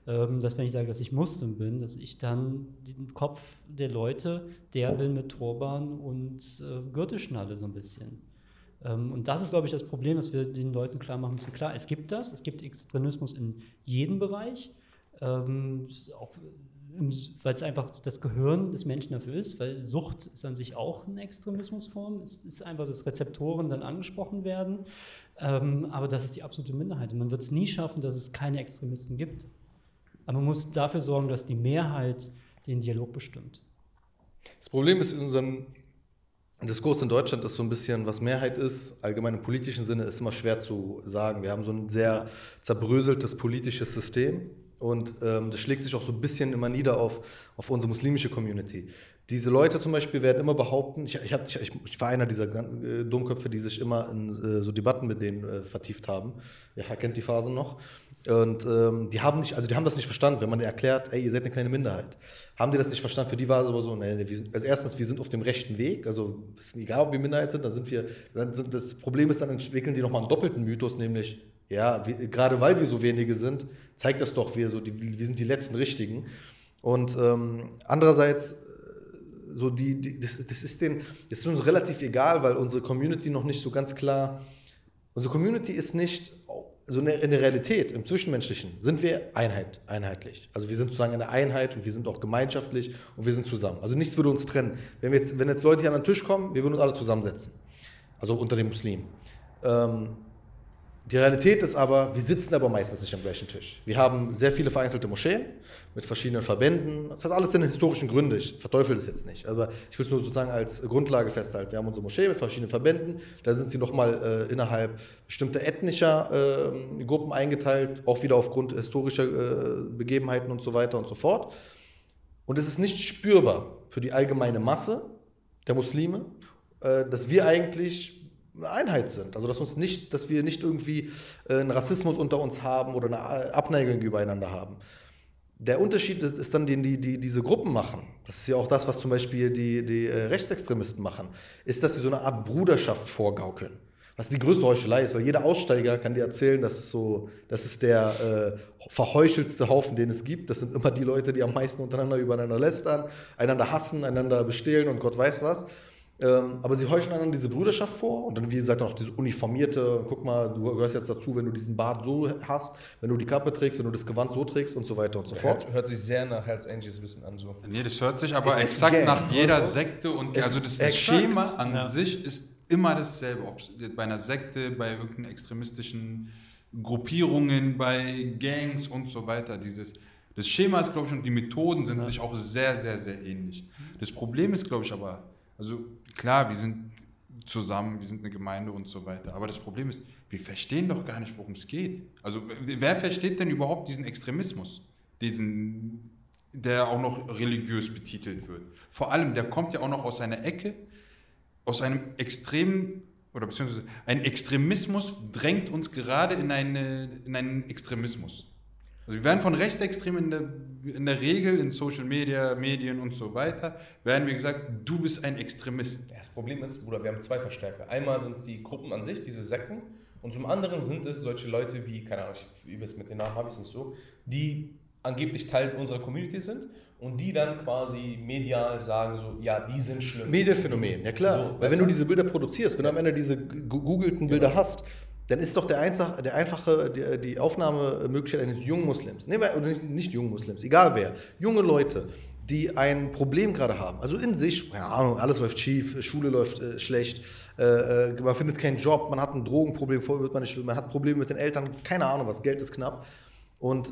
dass wenn ich sage, dass ich Muslim bin, dass ich dann den Kopf der Leute der bin mit Turban und äh, Gürtelschnalle so ein bisschen. Ähm, und das ist, glaube ich, das Problem, dass wir den Leuten klar machen müssen. Klar, es gibt das, es gibt Extremismus in jedem Bereich. Ähm, auch weil es einfach das Gehirn des Menschen dafür ist, weil Sucht ist an sich auch eine Extremismusform. Es ist einfach, dass Rezeptoren dann angesprochen werden, ähm, aber das ist die absolute Minderheit. Man wird es nie schaffen, dass es keine Extremisten gibt. Aber man muss dafür sorgen, dass die Mehrheit den Dialog bestimmt. Das Problem ist in unserem Diskurs in Deutschland ist so ein bisschen, was Mehrheit ist, allgemein im politischen Sinne, ist immer schwer zu sagen. Wir haben so ein sehr zerbröseltes politisches System und ähm, das schlägt sich auch so ein bisschen immer nieder auf, auf unsere muslimische Community. Diese Leute zum Beispiel werden immer behaupten, ich, ich, hab, ich, ich war einer dieser äh, Dummköpfe, die sich immer in äh, so Debatten mit denen äh, vertieft haben. Ja, kennt die Phase noch. Und ähm, die haben nicht, also die haben das nicht verstanden, wenn man erklärt, ey, ihr seid eine kleine Minderheit. Haben die das nicht verstanden? Für die war es aber so, nee, wir sind, also erstens, wir sind auf dem rechten Weg, also ist egal, ob wir Minderheit sind, dann sind wir, dann, das Problem ist, dann entwickeln die nochmal einen doppelten Mythos, nämlich, ja, wir, gerade weil wir so wenige sind, zeigt das doch, wir, so die, wir sind die letzten Richtigen. Und ähm, andererseits, äh, so die, die das, das, ist den, das ist uns relativ egal, weil unsere Community noch nicht so ganz klar, unsere Community ist nicht so in der, in der Realität, im Zwischenmenschlichen, sind wir Einheit, einheitlich. Also wir sind sozusagen eine Einheit und wir sind auch gemeinschaftlich und wir sind zusammen. Also nichts würde uns trennen. Wenn, jetzt, wenn jetzt Leute hier an den Tisch kommen, wir würden uns alle zusammensetzen. Also unter den Muslimen. Ähm, die Realität ist aber, wir sitzen aber meistens nicht am gleichen Tisch. Wir haben sehr viele vereinzelte Moscheen mit verschiedenen Verbänden. Das hat alles seine historischen Gründe. Ich verteufel das jetzt nicht. Aber ich will es nur sozusagen als Grundlage festhalten. Wir haben unsere Moschee mit verschiedenen Verbänden. Da sind sie nochmal äh, innerhalb bestimmter ethnischer äh, Gruppen eingeteilt, auch wieder aufgrund historischer äh, Begebenheiten und so weiter und so fort. Und es ist nicht spürbar für die allgemeine Masse der Muslime, äh, dass wir eigentlich Einheit sind. Also dass uns nicht, dass wir nicht irgendwie äh, einen Rassismus unter uns haben oder eine Abneigung übereinander haben. Der Unterschied ist, ist dann, den die, die diese Gruppen machen, das ist ja auch das, was zum Beispiel die, die äh, Rechtsextremisten machen, ist, dass sie so eine Art Bruderschaft vorgaukeln. Was die größte Heuchelei ist, weil jeder Aussteiger kann dir erzählen, dass so, das ist der äh, verheuchelste Haufen, den es gibt. Das sind immer die Leute, die am meisten untereinander übereinander lästern, einander hassen, einander bestehlen und Gott weiß was. Ähm, aber sie heucheln dann diese Brüderschaft vor und dann, wie gesagt, auch diese uniformierte, guck mal, du gehörst jetzt dazu, wenn du diesen Bart so hast, wenn du die Kappe trägst, wenn du das Gewand so trägst und so weiter und so fort. Hört, hört sich sehr nach Hells Angels ein bisschen an. So. Nee, das hört sich aber Es exakt nach jeder oder? Sekte und Es- also das, das. Schema an Ja. sich ist immer dasselbe. Ob bei einer Sekte, bei irgendeinen extremistischen Gruppierungen, bei Gangs und so weiter. Dieses, das Schema ist, glaube ich, und die Methoden sind sich auch sehr, sehr, sehr ähnlich. Das Problem ist, glaube ich, aber, also klar, wir sind zusammen, wir sind eine Gemeinde und so weiter. Aber das Problem ist, wir verstehen doch gar nicht, worum es geht. Also wer versteht denn überhaupt diesen Extremismus? Diesen, der auch noch religiös betitelt wird. Vor allem, der kommt ja auch noch aus einer Ecke, aus einem extremen, oder beziehungsweise ein Extremismus drängt uns gerade in, eine, in einen Extremismus. Also wir werden von Rechtsextremen in der, in der Regel in Social Media, Medien und so weiter, werden wir gesagt, du bist ein Extremist. Das Problem ist, Bruder, wir haben zwei Verstärker. Einmal sind es die Gruppen an sich, diese Sekten, Und zum anderen sind es solche Leute wie, keine Ahnung, ich, wie es mit den Namen habe ich es nicht so, die angeblich Teil unserer Community sind und die dann quasi medial sagen so, ja, die sind schlimm. Medienphänomen, ja klar. So, Weil wenn du du? diese Bilder produzierst, wenn du am Ende diese gegoogelten Bilder Genau. hast, dann ist doch der, einfach, der einfache, die, die Aufnahmemöglichkeit eines jungen Muslims, nee, nicht, nicht jungen Muslims, egal wer, junge Leute, die ein Problem gerade haben, also in sich, keine Ahnung, alles läuft schief, Schule läuft äh, schlecht, äh, äh, man findet keinen Job, man hat ein Drogenproblem, wird man nicht, man hat Probleme mit den Eltern, keine Ahnung was, Geld ist knapp. Und äh,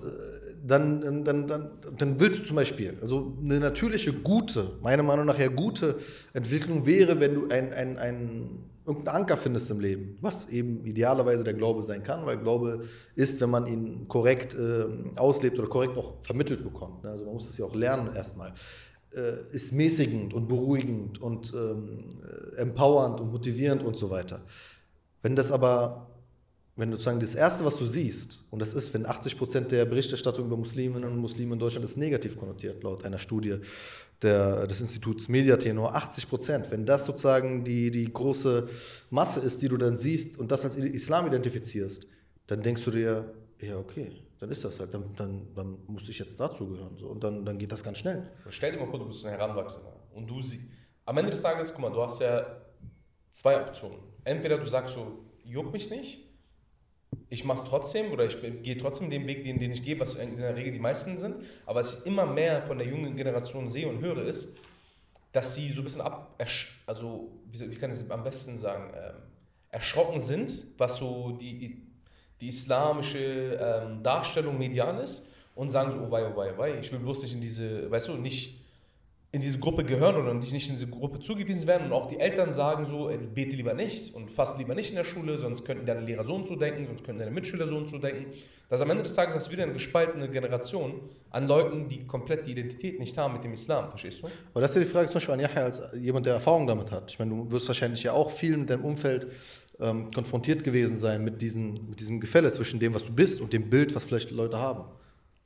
dann, dann, dann, dann willst du zum Beispiel, also eine natürliche, gute, meiner Meinung nach ja gute Entwicklung wäre, wenn du ein, ein, ein, irgendeinen Anker findest im Leben, was eben idealerweise der Glaube sein kann, weil Glaube ist, wenn man ihn korrekt ähm, auslebt oder korrekt auch vermittelt bekommt. Ne? Also man muss es ja auch lernen erstmal. Äh, ist mäßigend und beruhigend und ähm, äh, empowernd und motivierend und so weiter. Wenn das aber wenn du sozusagen das Erste, was du siehst, und das ist, wenn 80 Prozent der Berichterstattung über Musliminnen und Muslime in Deutschland ist negativ konnotiert, laut einer Studie der, des Instituts Mediatenor, 80 Prozent, wenn das sozusagen die, die große Masse ist, die du dann siehst und das als Islam identifizierst, dann denkst du dir, ja, okay, dann ist das halt, dann, dann, dann muss ich jetzt dazugehören. So, und dann, dann geht das ganz schnell. Stell dir mal vor, du bist ein Heranwachsender und du siehst. Am Ende des Tages, guck mal, du hast ja zwei Optionen. Entweder du sagst so, juckt mich nicht, ich mache es trotzdem oder ich gehe trotzdem den Weg, den, den ich gehe, was in der Regel die meisten sind. Aber was ich immer mehr von der jungen Generation sehe und höre, ist, dass sie so ein bisschen ab, also wie kann ich es am besten sagen, ähm, erschrocken sind, was so die, die islamische ähm, Darstellung medial ist und sagen so, oh wei, oh wei, oh wei, ich will bloß nicht in diese, weißt du, nicht in diese Gruppe gehören oder nicht, nicht in diese Gruppe zugewiesen werden und auch die Eltern sagen so, ey, bete lieber nicht und fass lieber nicht in der Schule, sonst könnten deine Lehrer so und so denken, sonst könnten deine Mitschüler so und so denken. Dass am Ende des Tages hast du wieder eine gespaltene Generation an Leuten, die komplett die Identität nicht haben mit dem Islam, verstehst du? Aber das ist ja die Frage zum Beispiel an Yahya als jemand, der Erfahrung damit hat. Ich meine, du wirst wahrscheinlich ja auch viel mit deinem Umfeld ähm, konfrontiert gewesen sein mit, diesen, mit diesem Gefälle zwischen dem, was du bist und dem Bild, was vielleicht Leute haben.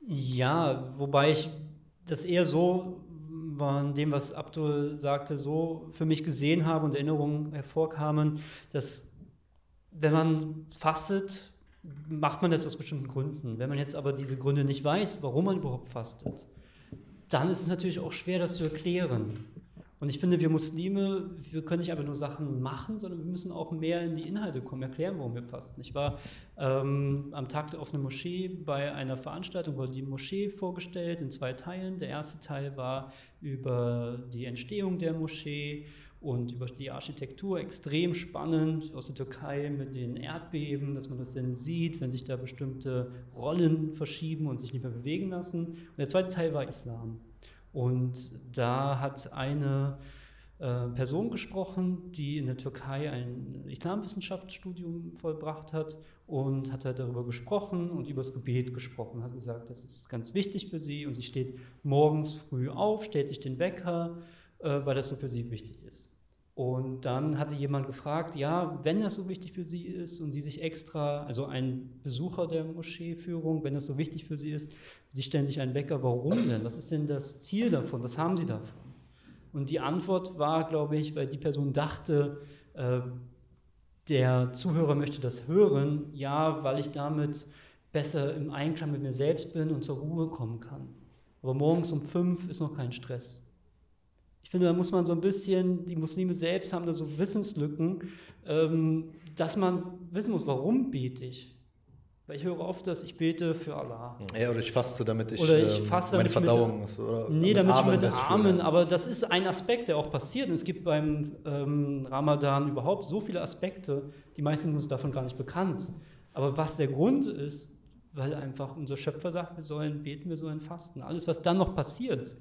Ja, wobei ich das eher so von dem, was Abdul sagte, so für mich gesehen habe und Erinnerungen hervorkamen, dass wenn man fastet, macht man das aus bestimmten Gründen. Wenn man jetzt aber diese Gründe nicht weiß, warum man überhaupt fastet, dann ist es natürlich auch schwer, das zu erklären. Und ich finde, wir Muslime, wir können nicht einfach nur Sachen machen, sondern wir müssen auch mehr in die Inhalte kommen, erklären, warum wir fasten. Ich war ähm, am Tag der offenen Moschee bei einer Veranstaltung, wurde die Moschee vorgestellt in zwei Teilen. Der erste Teil war über die Entstehung der Moschee und über die Architektur extrem spannend aus der Türkei mit den Erdbeben, dass man das dann sieht, wenn sich da bestimmte Rollen verschieben und sich nicht mehr bewegen lassen. Und der zweite Teil war Islam. Und da hat eine äh, Person gesprochen, die in der Türkei ein Islamwissenschaftsstudium vollbracht hat und hat halt darüber gesprochen und über das Gebet gesprochen, hat gesagt, das ist ganz wichtig für sie und sie steht morgens früh auf, stellt sich den Wecker, äh, weil das so für sie wichtig ist. Und dann hatte jemand gefragt, ja, wenn das so wichtig für sie ist und sie sich extra, also ein Besucher der Moscheeführung, wenn das so wichtig für sie ist, sie stellen sich einen Wecker, warum denn? Was ist denn das Ziel davon? Was haben sie davon? Und die Antwort war, glaube ich, weil die Person dachte, äh, der Zuhörer möchte das hören, ja, weil ich damit besser im Einklang mit mir selbst bin und zur Ruhe kommen kann. Aber morgens um fünf ist noch kein Stress. Ich finde, da muss man so ein bisschen, die Muslime selbst haben da so Wissenslücken, ähm, dass man wissen muss, warum bete ich. Weil ich höre oft, dass ich bete für Allah. Ja, oder ich faste, damit ich, Oder ich ähm, faste, meine damit ich mit- Verdauung ist. Oder Nee, damit ich Amen mit das fühle. Armen, aber das ist ein Aspekt, der auch passiert. Und es gibt beim ähm, Ramadan überhaupt so viele Aspekte, die meisten sind uns davon gar nicht bekannt. Aber was der Grund ist, weil einfach unser Schöpfer sagt, wir sollen beten, wir sollen fasten. Alles, was dann noch passiert,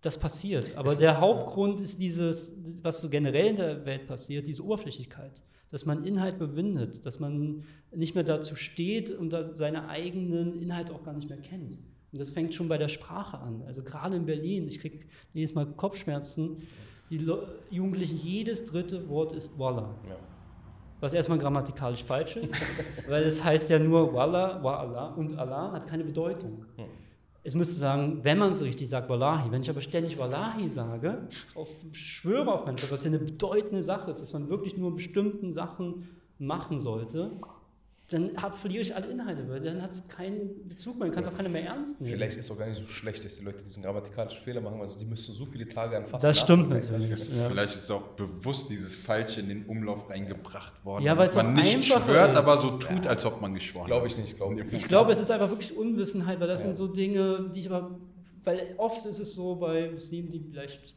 das passiert. Aber der Hauptgrund ist dieses, was so generell in der Welt passiert, diese Oberflächlichkeit. Dass man Inhalt bewindet, dass man nicht mehr dazu steht und seine eigenen Inhalte auch gar nicht mehr kennt. Und das fängt schon bei der Sprache an. Also gerade in Berlin, ich kriege jedes Mal Kopfschmerzen. Die Jugendlichen, jedes dritte Wort ist Wallah. Ja. Was erstmal grammatikalisch falsch ist, weil es heißt ja nur Wallah, wa Allah und Allah hat keine Bedeutung. Hm. Es müsste sagen, wenn man es richtig sagt, Wallahi. Wenn ich aber ständig Wallahi sage, auf, schwöre auf meinen was ja eine bedeutende Sache ist, dass man wirklich nur bestimmten Sachen machen sollte, dann hab, verliere ich alle Inhalte, weil dann hat es keinen Bezug mehr, du kannst auch keiner mehr ernst nehmen. Vielleicht ist es auch gar nicht so schlecht, dass die Leute diesen grammatikalischen Fehler machen, also die müssen so viele Tage an Fasten das stimmt natürlich. Ja. Vielleicht ist auch bewusst dieses Falsche in den Umlauf reingebracht worden. Ja, weil es man auch nicht schwört, ist. aber so tut, als ob man geschworen Glaube hat. ich nicht, glaube ich. Ich glaube, es ist einfach wirklich Unwissenheit, weil das Ja. sind so Dinge, die ich aber, weil oft ist es so bei Muslimen, die vielleicht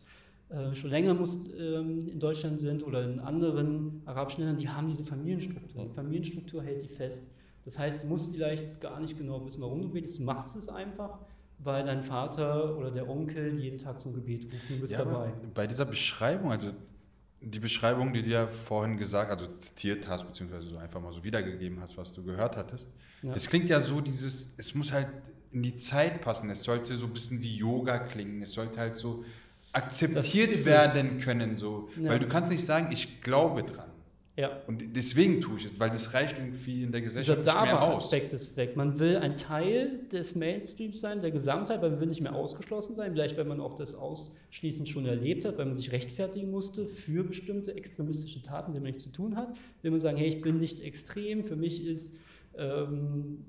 äh, schon länger Mus ähm, in Deutschland sind oder in anderen arabischen Ländern, die haben diese Familienstruktur. Die Familienstruktur hält die fest. Das heißt, du musst vielleicht gar nicht genau wissen, warum du betest, du machst es einfach, weil dein Vater oder der Onkel jeden Tag so ein Gebet ruft und du bist Ja, dabei. bei dieser Beschreibung, also die Beschreibung, die du ja vorhin gesagt, also zitiert hast, beziehungsweise so einfach mal so wiedergegeben hast, was du gehört hattest, Ja. es klingt ja so dieses, es muss halt in die Zeit passen, es sollte so ein bisschen wie Yoga klingen, es sollte halt so akzeptiert es. werden können, so, Ja. weil du kannst nicht sagen, ich glaube dran. Ja. Und deswegen tue ich es, weil das reicht irgendwie in der Dieser Gesellschaft nicht mehr aus. Dava-Aspekt ist weg. Man will ein Teil des Mainstreams sein, der Gesamtheit, weil man will nicht mehr ausgeschlossen sein. Vielleicht, wenn man auch das ausschließend schon erlebt hat, weil man sich rechtfertigen musste für bestimmte extremistische Taten, die man nichts zu tun hat. Will man sagen, hey, ich bin nicht extrem, für mich ist ähm,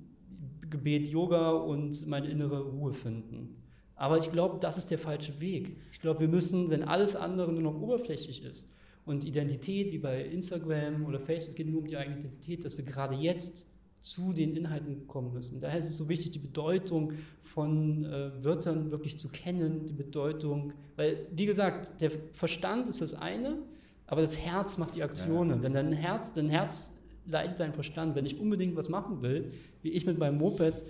Gebet Yoga und meine innere Ruhe finden. Aber ich glaube, das ist der falsche Weg. Ich glaube, wir müssen, wenn alles andere nur noch oberflächlich ist und Identität, wie bei Instagram oder Facebook, es geht nur um die eigene Identität, dass wir gerade jetzt zu den Inhalten kommen müssen. Daher ist es so wichtig, die Bedeutung von äh, Wörtern wirklich zu kennen, die Bedeutung, weil, wie gesagt, der Verstand ist das eine, aber das Herz macht die Aktionen. Wenn dein Herz, dein Herz leitet deinen Verstand. Wenn ich unbedingt was machen will, wie ich mit meinem Moped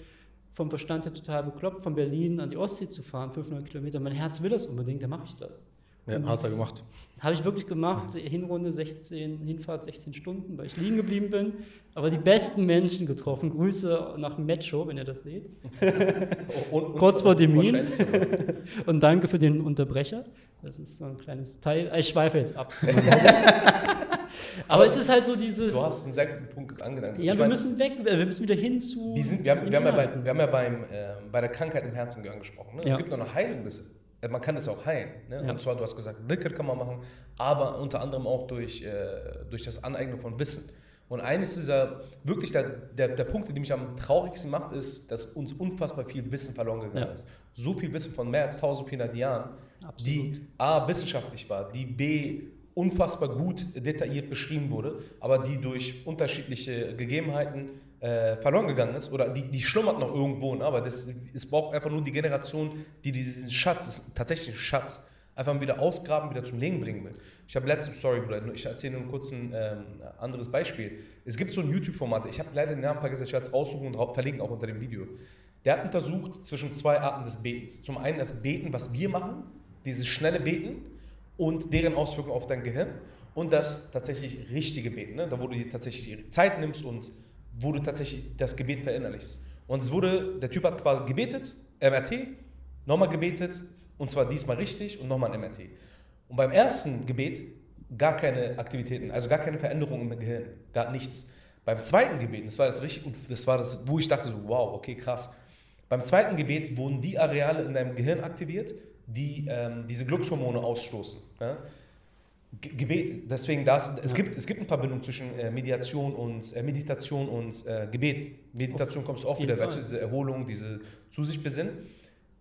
vom Verstand her total bekloppt, von Berlin an die Ostsee zu fahren, 500 Kilometer, mein Herz will das unbedingt, dann mache ich das. Ja, hat er gemacht. Habe ich wirklich gemacht, Hinrunde 16, Hinfahrt 16 Stunden, weil ich liegen geblieben bin, aber die besten Menschen getroffen. Grüße nach Metro, wenn ihr das seht. Und- und- Kurz vor Termin. Und danke für den Unterbrecher. Das ist so ein kleines Teil. Ich schweife jetzt ab. aber es ist halt so dieses. Du hast einen sehr guten Punkt angedankt. ja, Ich wir mein, müssen weg, wir müssen wieder hin zu. Wir, sind, wir, haben, wir, haben ja bei, wir haben ja beim, ähm, bei der Krankheit im Herzen angesprochen. Ne? Es Ja. gibt noch eine Heilung des. äh, Man kann es auch heilen. Ne? Ja. Und zwar, du hast gesagt, Dhikr kann man machen, aber unter anderem auch durch, äh, durch das Aneignen von Wissen. Und eines dieser, wirklich der, der, der Punkte, die mich am traurigsten macht, ist, dass uns unfassbar viel Wissen verloren gegangen Ja. ist. So viel Wissen von mehr als 1400 Jahren, die A, wissenschaftlich war, die B, unfassbar gut detailliert beschrieben wurde, aber die durch unterschiedliche Gegebenheiten äh, verloren gegangen ist oder die, die schlummert noch irgendwo, ne? aber das, es braucht einfach nur die Generation, die diesen Schatz, das ist tatsächlich ein Schatz, einfach wieder ausgraben, wieder zum Leben bringen will. Ich habe letzte Story, ich erzähle nur ein kurzes ähm, anderes Beispiel. Es gibt so ein YouTube-Format, ich habe leider den Namen vergessen, ich werde es raussuchen und verlinken auch unter dem Video. Der hat untersucht zwischen zwei Arten des Betens. Zum einen das Beten, was wir machen, dieses schnelle Beten und deren Auswirkungen auf dein Gehirn und das tatsächlich richtige Beten, ne? da wo du dir tatsächlich Zeit nimmst und wo du tatsächlich das Gebet verinnerlichst. Und es wurde, der Typ hat quasi gebetet, MRT, nochmal gebetet und zwar diesmal richtig und nochmal ein MRT. Und beim ersten Gebet gar keine Aktivitäten, also gar keine Veränderungen im Gehirn, gar nichts. Beim zweiten Gebet, das war jetzt richtig, und das war das, wo ich dachte so, wow, okay, krass. Beim zweiten Gebet wurden die Areale in deinem Gehirn aktiviert, die ähm, diese Glückshormone ausstoßen. Ja? Ge- Gebet, deswegen das, es, gibt, es gibt eine Verbindung zwischen äh, Mediation und, äh, Meditation und äh, Gebet. Meditation kommst du auch wieder, Fall. diese Erholung, diese zu sich besinnen.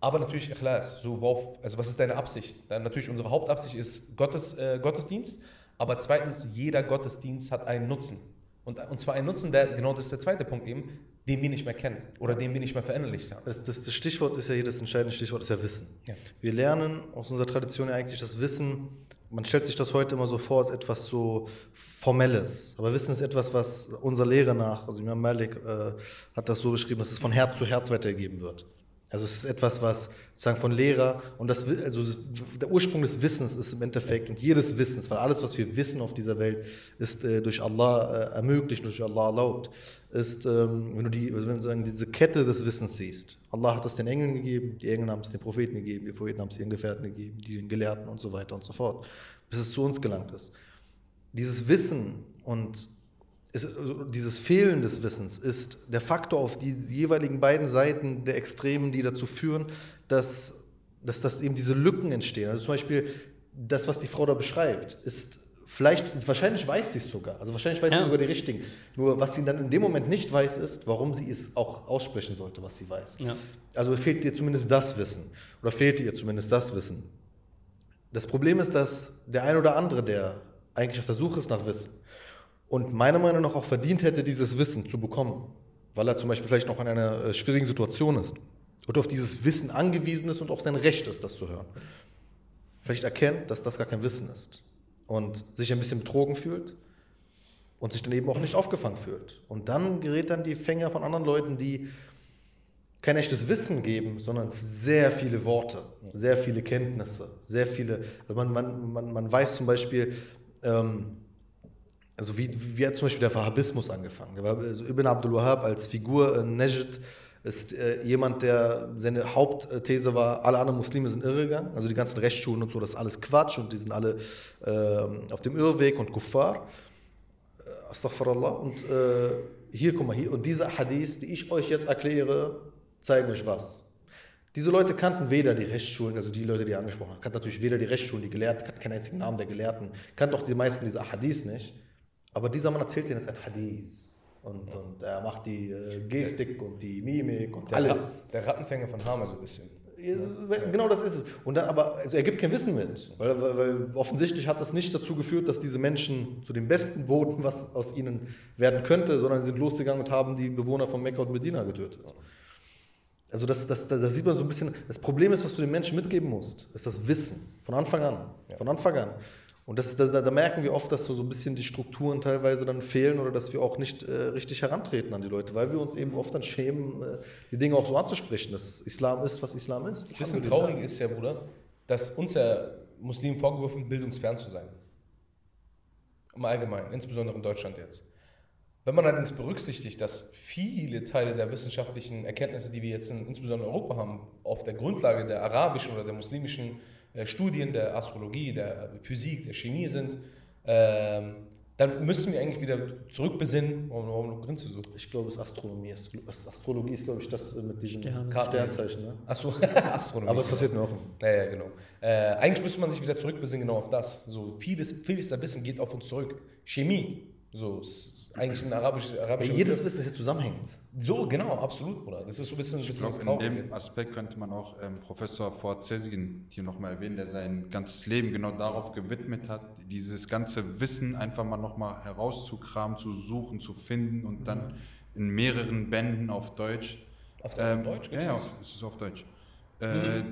Aber natürlich Ikhlas, so worauf, also was ist deine Absicht? Dann natürlich unsere Hauptabsicht ist Gottes, äh, Gottesdienst, aber zweitens, jeder Gottesdienst hat einen Nutzen. Und, und zwar einen Nutzen, der, genau das ist der zweite Punkt eben, den wir nicht mehr kennen oder den wir nicht mehr verinnerlicht haben. Das, das, das Stichwort ist ja hier, das entscheidende Stichwort ist ja Wissen. Ja. Wir lernen aus unserer Tradition ja eigentlich das Wissen, man stellt sich das heute immer so vor als etwas so Formelles. Aber Wissen ist etwas, was unserer Lehre nach, also Imam Malik äh, hat das so beschrieben, dass es von Herz zu Herz weitergegeben wird. Also es ist etwas, was sozusagen von Lehrer und das, also das- der Ursprung des Wissens ist im Endeffekt und jedes Wissens, weil alles, was wir wissen auf dieser Welt, ist äh, durch Allah äh, ermöglicht, durch Allah erlaubt, ist, ähm, wenn du die, also wenn du sagen, diese Kette des Wissens siehst. Allah hat es den Engeln gegeben, die Engel haben es den Propheten gegeben, die Propheten haben es ihren Gefährten gegeben, die den Gelehrten und so weiter und so fort, bis es zu uns gelangt ist. Dieses Wissen und ist, also dieses Fehlen des Wissens ist der Faktor auf die, jeweiligen beiden Seiten der Extremen, die dazu führen, dass, dass, dass eben diese Lücken entstehen. Also zum Beispiel das, was die Frau da beschreibt, ist Vielleicht, wahrscheinlich weiß sie es sogar. Also wahrscheinlich weiß Ja. sie sogar die richtigen. Nur was sie dann in dem Moment nicht weiß, ist, warum sie es auch aussprechen sollte, was sie weiß. Ja. Also fehlt ihr zumindest das Wissen. Oder fehlt ihr zumindest das Wissen. Das Problem ist, dass der ein oder andere, der eigentlich auf der Suche ist nach Wissen und meiner Meinung nach auch verdient hätte, dieses Wissen zu bekommen, weil er zum Beispiel vielleicht noch in einer äh, schwierigen Situation ist und auf dieses Wissen angewiesen ist und auch sein Recht ist, das zu hören, vielleicht erkennt, dass das gar kein Wissen ist und sich ein bisschen betrogen fühlt und sich dann eben auch nicht aufgefangen fühlt. Und dann gerät dann die Fänger von anderen Leuten, die kein echtes Wissen geben, sondern sehr viele Worte, sehr viele Kenntnisse, sehr viele. Also man, man, man, man weiß zum Beispiel, ähm, also wie, wie hat zum Beispiel der Wahhabismus angefangen? Also Ibn Abdul Wahhab als Figur, äh, Najd, ist äh, jemand, der seine Hauptthese war, alle anderen Muslime sind irregegangen, also die ganzen Rechtsschulen und so, das ist alles Quatsch und die sind alle ähm, auf dem Irrweg und Kuffar. Äh, Astaghfirullah. Und äh, hier, guck mal, hier, und diese Hadith, die ich euch jetzt erkläre, zeigen euch was. Diese Leute kannten weder die Rechtsschulen, also die Leute, die er angesprochen hat, kannten natürlich weder die Rechtsschulen, die Gelehrten, kannten keinen einzigen Namen der Gelehrten, kannten auch die meisten dieser Hadiths nicht. Aber dieser Mann erzählt ihnen jetzt ein Hadith. Und, und er macht die äh, Gestik und die Mimik und Der, alles. Rat, der Rattenfänger von Hama so ein bisschen. Genau das ist es. Und dann aber, also er gibt kein Wissen mit. Weil, weil, weil offensichtlich hat das nicht dazu geführt, dass diese Menschen zu dem Besten wurden, was aus ihnen werden könnte, sondern sie sind losgegangen und haben die Bewohner von Mekka und Medina getötet. Also das, das, da, da sieht man so ein bisschen, das Problem ist, was du den Menschen mitgeben musst, ist das Wissen. Von Anfang an. Von Anfang an. Und das, da, da merken wir oft, dass so, so ein bisschen die Strukturen teilweise dann fehlen oder dass wir auch nicht äh, richtig herantreten an die Leute, weil wir uns eben oft dann schämen, äh, die Dinge auch so anzusprechen, dass Islam ist, was Islam ist. Das bisschen traurig ist ja, Bruder, dass uns ja Muslimen vorgeworfen bildungsfern zu sein. Im Allgemeinen, insbesondere in Deutschland jetzt. Wenn man allerdings berücksichtigt, dass viele Teile der wissenschaftlichen Erkenntnisse, die wir jetzt in, insbesondere in Europa haben, auf der Grundlage der arabischen oder der muslimischen äh, Studien, der Astrologie, der Physik, der Chemie sind, ähm, dann müssen wir eigentlich wieder zurückbesinnen. Warum, grinst du so? Ich glaube, es ist Astronomie. ist. Astrologie ist, glaube ich, das äh, mit diesem Sterne. Sternzeichen. Ne? Achso, Astronomie. Aber es passiert mir auch. Naja, genau. Äh, eigentlich müsste man sich wieder zurückbesinnen genau auf das. So vieles, vieles der Wissen geht auf uns zurück. Chemie, so ist eigentlich ein arabisch, Ja, arabischer jedes Begriff. Wissen hier zusammenhängt. So, genau, absolut, Bruder. Das ist so ein bisschen, ein Ich bisschen das glaube, in dem Aspekt könnte man auch ähm, Professor Ford Sessigin hier nochmal erwähnen, der sein ganzes Leben genau darauf gewidmet hat, dieses ganze Wissen einfach mal nochmal herauszukramen, zu suchen, zu finden und dann in mehreren Bänden auf Deutsch. Auf Deutsch? Deutsch ja, gibt's ja, es ist auf Deutsch. Äh,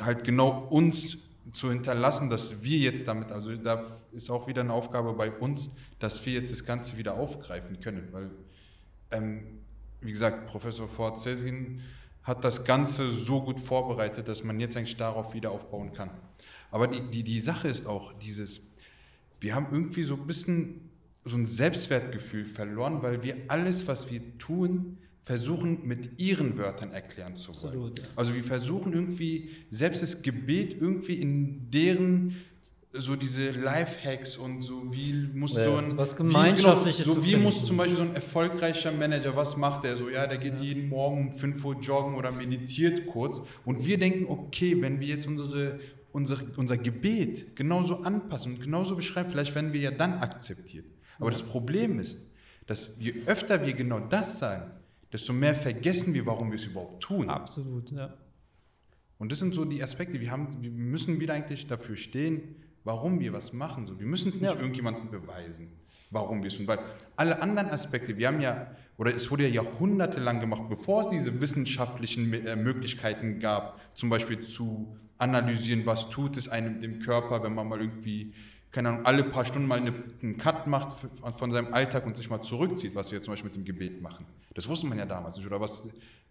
halt genau uns zu hinterlassen, dass wir jetzt damit, also da ist auch wieder eine Aufgabe bei uns, dass wir jetzt das Ganze wieder aufgreifen können, weil ähm, wie gesagt, Professor Ford Sessin hat das Ganze so gut vorbereitet, dass man jetzt eigentlich darauf wieder aufbauen kann. Aber die, die, die Sache ist auch dieses, wir haben irgendwie so ein bisschen so ein Selbstwertgefühl verloren, weil wir alles, was wir tun, versuchen mit ihren Wörtern erklären zu wollen. Absolut, ja. Also wir versuchen irgendwie selbst das Gebet irgendwie in deren so diese Lifehacks und so wie muss Ja, so ein was wie, Gemeinschaftliches so wie muss zum Beispiel so ein erfolgreicher Manager was macht der so? Ja der geht jeden Morgen um 5 Uhr joggen oder meditiert kurz. Und wir denken okay wenn wir jetzt unsere unser, unser Gebet genauso anpassen und genauso beschreiben vielleicht werden wir ja dann akzeptiert. Aber das Problem ist dass je öfter wir genau das sagen desto mehr vergessen wir warum wir es überhaupt tun Absolut, ja. und das sind so die Aspekte, wir, haben, wir müssen wieder eigentlich dafür stehen, warum wir was machen. So, wir müssen es nicht Ja. irgendjemandem beweisen, warum wir es tun. Weil alle anderen Aspekte, wir haben ja, oder es wurde ja jahrhundertelang gemacht, bevor es diese wissenschaftlichen äh, Möglichkeiten gab, zum Beispiel zu analysieren, was tut es einem dem Körper, wenn man mal irgendwie, keine Ahnung, alle paar Stunden mal eine, einen Cut macht von seinem Alltag und sich mal zurückzieht, was wir zum Beispiel mit dem Gebet machen. Das wusste man ja damals nicht. Oder was,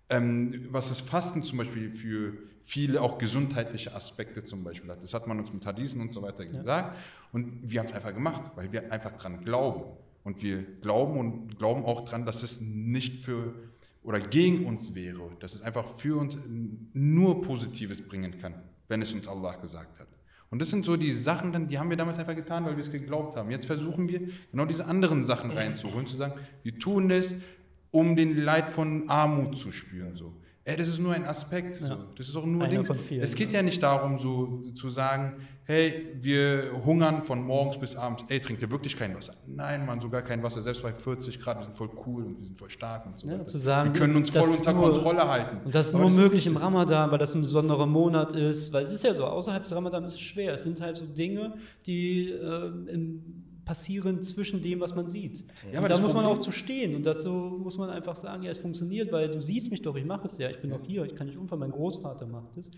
ähm, was das Fasten zum Beispiel für viele auch gesundheitliche Aspekte zum Beispiel hat. Das hat man uns mit Hadithen und so weiter gesagt. Und wir haben es einfach gemacht, weil wir einfach dran glauben. Und wir glauben und glauben auch dran, dass es nicht für oder gegen uns wäre, dass es einfach für uns nur Positives bringen kann, wenn es uns Allah gesagt hat. Und das sind so die Sachen, dann, die haben wir damals einfach getan, weil wir es geglaubt haben. Jetzt versuchen wir genau diese anderen Sachen reinzuholen, zu sagen, wir tun es, um den Leid von Armut zu spüren. So. Ey, das ist nur ein Aspekt. Ja. So. Das ist auch nur vielen, es geht ja nicht darum, so zu sagen, hey, wir hungern von morgens bis abends. Ey, trinkt ihr wirklich kein Wasser? Nein, Mann, sogar kein Wasser. Selbst bei 40 Grad, wir sind voll cool und wir sind voll stark und so Ja, weiter. zu sagen, wir können uns voll das unter nur- Kontrolle halten. Und das ist Aber nur ist möglich im wichtig. Ramadan, weil das ein besonderer Monat ist. Weil es ist ja so, außerhalb des Ramadan ist es schwer. Es sind halt so Dinge, die äh, im, passieren zwischen dem, was man sieht. Ja, aber und da das muss man Problem- auch zu stehen. Und dazu muss man einfach sagen, ja, es funktioniert, weil du siehst mich doch, ich mache es ja, ich bin doch hier, ich kann nicht umfallen, mein Großvater macht es.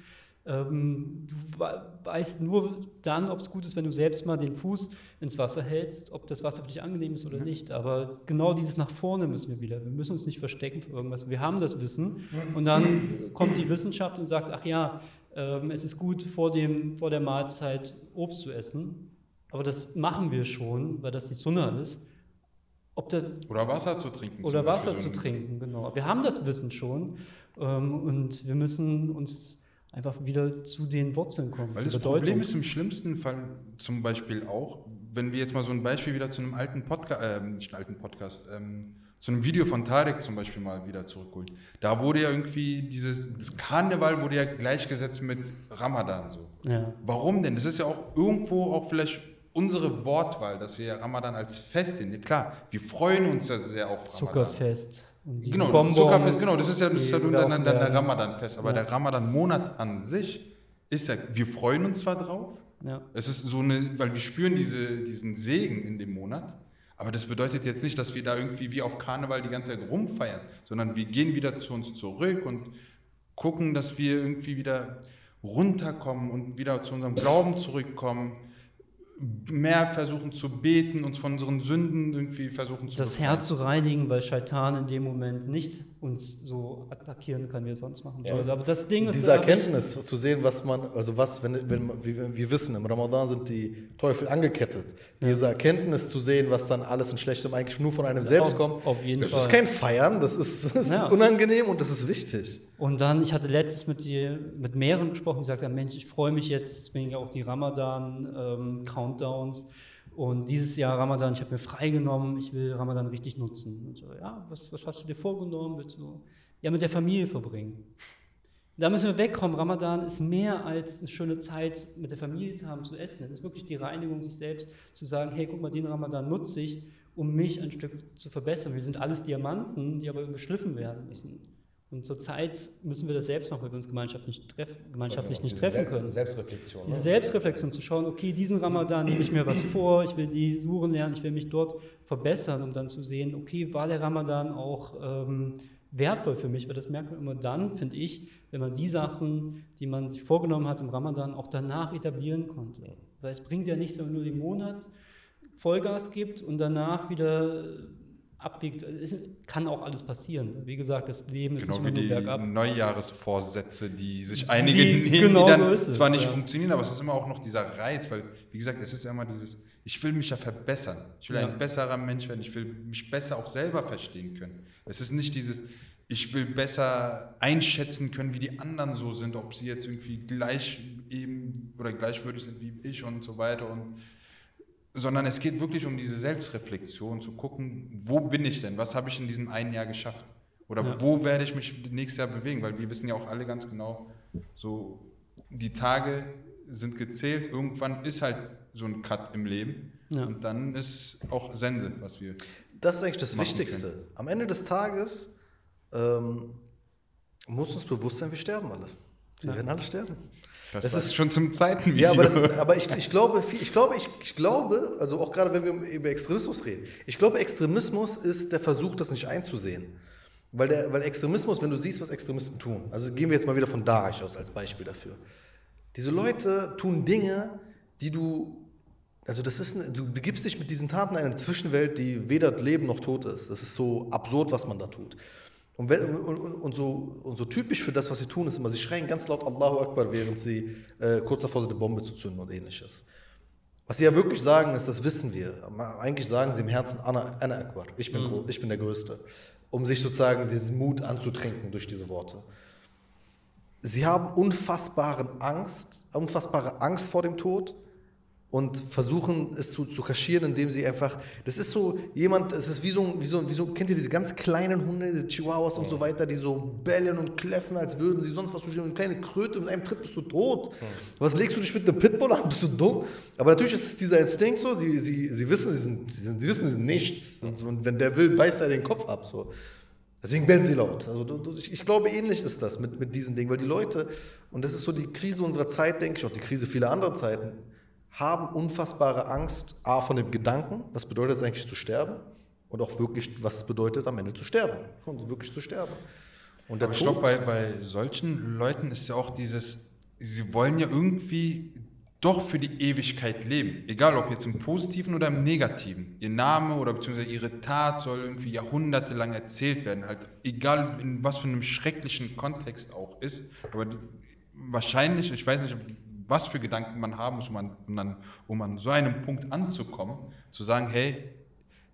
Ähm, du we- weißt nur dann, ob es gut ist, wenn du selbst mal den Fuß ins Wasser hältst, ob das Wasser für dich angenehm ist oder nicht. Aber genau dieses nach vorne müssen wir wieder. Wir müssen uns nicht verstecken für irgendwas. Wir haben das Wissen und dann kommt die Wissenschaft und sagt, ach ja, ähm, es ist gut, vor, dem, vor der Mahlzeit Obst zu essen. Aber das machen wir schon, weil das die Sunna ist. Ob das, Oder Wasser zu trinken. oder Wasser zu trinken, genau. Wir haben das Wissen schon ähm, und wir müssen uns einfach wieder zu den Wurzeln kommen. Weil das Bedeutung. Problem ist im schlimmsten Fall zum Beispiel auch, wenn wir jetzt mal so ein Beispiel wieder zu einem alten Podcast, äh, nicht alten Podcast, ähm, zu einem Video von Tarek zum Beispiel mal wieder zurückholen. Da wurde ja irgendwie dieses, das Karneval wurde ja gleichgesetzt mit Ramadan so. Ja. Warum denn? Das ist ja auch irgendwo auch vielleicht unsere Wortwahl, dass wir Ramadan als Fest sehen. Klar, wir freuen uns ja sehr auf Ramadan. Zuckerfest. Genau, Bonbons, Zuckerfest, genau, das ist ja, das ist ja dann, werfen dann der. Ramadan-Fest. Aber Ja. der Ramadan-Monat an sich ist ja, wir freuen uns zwar drauf, Ja. es ist so eine, weil wir spüren diese, diesen Segen in dem Monat, aber das bedeutet jetzt nicht, dass wir da irgendwie wie auf Karneval die ganze Zeit rumfeiern, sondern wir gehen wieder zu uns zurück und gucken, dass wir irgendwie wieder runterkommen und wieder zu unserem Glauben zurückkommen, mehr versuchen zu beten, uns von unseren Sünden irgendwie versuchen zu Das befreien. Herz zu reinigen, weil Scheitan in dem Moment nicht uns so attackieren kann, wie er sonst machen würde. Aber das Ding ist, Diese glaub ich, Erkenntnis zu sehen, was man, also was, wenn, wenn wir, wir wissen, im Ramadan sind die Teufel angekettet. Diese Erkenntnis zu sehen, was dann alles in Schlechtem eigentlich nur von einem selbst auf- kommt. auf jeden das Fall. ist kein Feiern, das ist, das ist Ja. unangenehm und das ist wichtig. Und dann, ich hatte letztens mit, die, mit mehreren gesprochen, die gesagt haben, Mensch, ich freue mich jetzt, deswegen ja auch die Ramadan-Countdowns. und dieses Jahr Ramadan, ich habe mir freigenommen, ich will Ramadan richtig nutzen. Und so, ja, was, was hast du dir vorgenommen? Willst du ja mit der Familie verbringen? Da müssen wir wegkommen. Ramadan ist mehr als eine schöne Zeit mit der Familie zu haben, zu essen. Es ist wirklich die Reinigung sich selbst, zu sagen, hey, guck mal, den Ramadan nutze ich, um mich ein Stück zu verbessern. Wir sind alles Diamanten, die aber geschliffen werden müssen. Und zurzeit müssen wir das selbst machen, weil wir uns gemeinschaftlich, nicht treff, gemeinschaftlich nicht Diese treffen können. Selbstreflexion. Diese Ne? Selbstreflexion zu schauen, okay, diesen Ramadan nehme ich mir was vor, ich will die Suren lernen, ich will mich dort verbessern, um dann zu sehen, okay, war der Ramadan auch ähm, wertvoll für mich, weil das merkt man immer dann, finde ich, wenn man die Sachen, die man sich vorgenommen hat im Ramadan, auch danach etablieren konnte. Weil es bringt ja nichts, wenn man nur den Monat Vollgas gibt und danach wieder abbiegt. Es kann auch alles passieren. Wie gesagt, das Leben ist Genau nicht wie nur die bergab. Neujahresvorsätze, die sich einige Die- nehmen, genau die dann so ist es, zwar nicht ja. funktionieren, aber es ist immer auch noch dieser Reiz, weil, wie gesagt, es ist ja immer dieses, ich will mich ja verbessern. Ich will Ja. ein besserer Mensch werden, ich will mich besser auch selber verstehen können. Es ist nicht dieses, ich will besser einschätzen können, wie die anderen so sind, ob sie jetzt irgendwie gleich eben oder gleichwürdig sind wie ich und so weiter und sondern es geht wirklich um diese Selbstreflexion, zu gucken, wo bin ich denn, was habe ich in diesem einen Jahr geschafft oder Ja. wo werde ich mich nächstes Jahr bewegen, weil wir wissen ja auch alle ganz genau, so die Tage sind gezählt, irgendwann ist halt so ein Cut im Leben Ja. und dann ist auch Sense, was wir Das ist eigentlich das Wichtigste. Am Ende des Tages ähm, muss uns bewusst sein, wir sterben alle. Wir werden alle sterben. Das, Das ist schon zum zweiten Video. Ja, aber, das, aber ich, ich glaube, ich glaube, ich, ich glaube, also auch gerade wenn wir über Extremismus reden, ich glaube, Extremismus ist der Versuch, das nicht einzusehen. Weil, der, weil Extremismus, wenn du siehst, was Extremisten tun, also gehen wir jetzt mal wieder von Daesh aus als Beispiel dafür. Diese Leute tun Dinge, die du, also das ist, eine, du begibst dich mit diesen Taten in eine Zwischenwelt, die weder Leben noch tot ist. Das ist so absurd, was man da tut. Und, und, und, so, und so typisch für das, was sie tun, ist immer, sie schreien ganz laut Allahu Akbar, während sie äh, kurz davor sind, eine Bombe zu zünden und ähnliches. Was sie ja wirklich sagen, ist, das wissen wir. Eigentlich sagen sie im Herzen Anna, Anna Akbar, ich bin, gro- ich bin der Größte. Um sich sozusagen diesen Mut anzutrinken durch diese Worte. Sie haben unfassbaren Angst, unfassbare Angst vor dem Tod und versuchen es zu, zu kaschieren, indem sie einfach, das ist so jemand, es ist wie so, wie so, wie so, kennt ihr diese ganz kleinen Hunde, diese Chihuahuas und so weiter, die so bellen und kläffen, als würden sie sonst was tun, eine kleine Kröte, mit einem Tritt bist du tot. Was legst du dich mit einem Pitbull an, bist du dumm? Aber natürlich ist es dieser Instinkt so, sie, sie, sie wissen, sie, sind, sie, sind, sie wissen, sie sind nichts und, so, und wenn der will, beißt er den Kopf ab, so. Deswegen bellen sie laut. Also ich glaube, ähnlich ist das mit, mit diesen Dingen, weil die Leute, und das ist so die Krise unserer Zeit, denke ich, auch die Krise vieler anderer Zeiten, haben unfassbare Angst, A, von dem Gedanken, was bedeutet es eigentlich zu sterben, und auch wirklich, was es bedeutet, am Ende zu sterben. Und wirklich zu sterben. Und Aber ich glaube, bei, bei solchen Leuten ist ja auch dieses, sie wollen ja irgendwie doch für die Ewigkeit leben. Egal ob jetzt im Positiven oder im Negativen. Ihr Name oder beziehungsweise ihre Tat soll irgendwie jahrhundertelang erzählt werden. Halt, egal in was für einem schrecklichen Kontext auch ist. Aber wahrscheinlich, ich weiß nicht, was für Gedanken man haben muss, um an, um, an, um an so einem Punkt anzukommen, zu sagen, hey,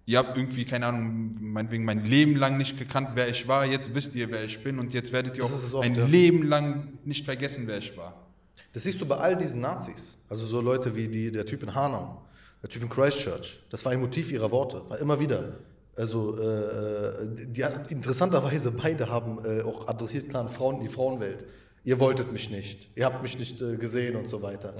ihr habt irgendwie, keine Ahnung, meinetwegen mein Leben lang nicht gekannt, wer ich war, jetzt wisst ihr, wer ich bin und jetzt werdet ihr Das auch oft, ein ja. Leben lang nicht vergessen, wer ich war. Das siehst du bei all diesen Nazis. Also so Leute wie die, der Typ in Hanau, der Typ in Christchurch. Das war ein Motiv ihrer Worte, war immer wieder. Also äh, die, interessanterweise beide haben äh, auch adressiert klar Frauen, die Frauenwelt. Ihr wolltet mich nicht, ihr habt mich nicht äh, gesehen und so weiter.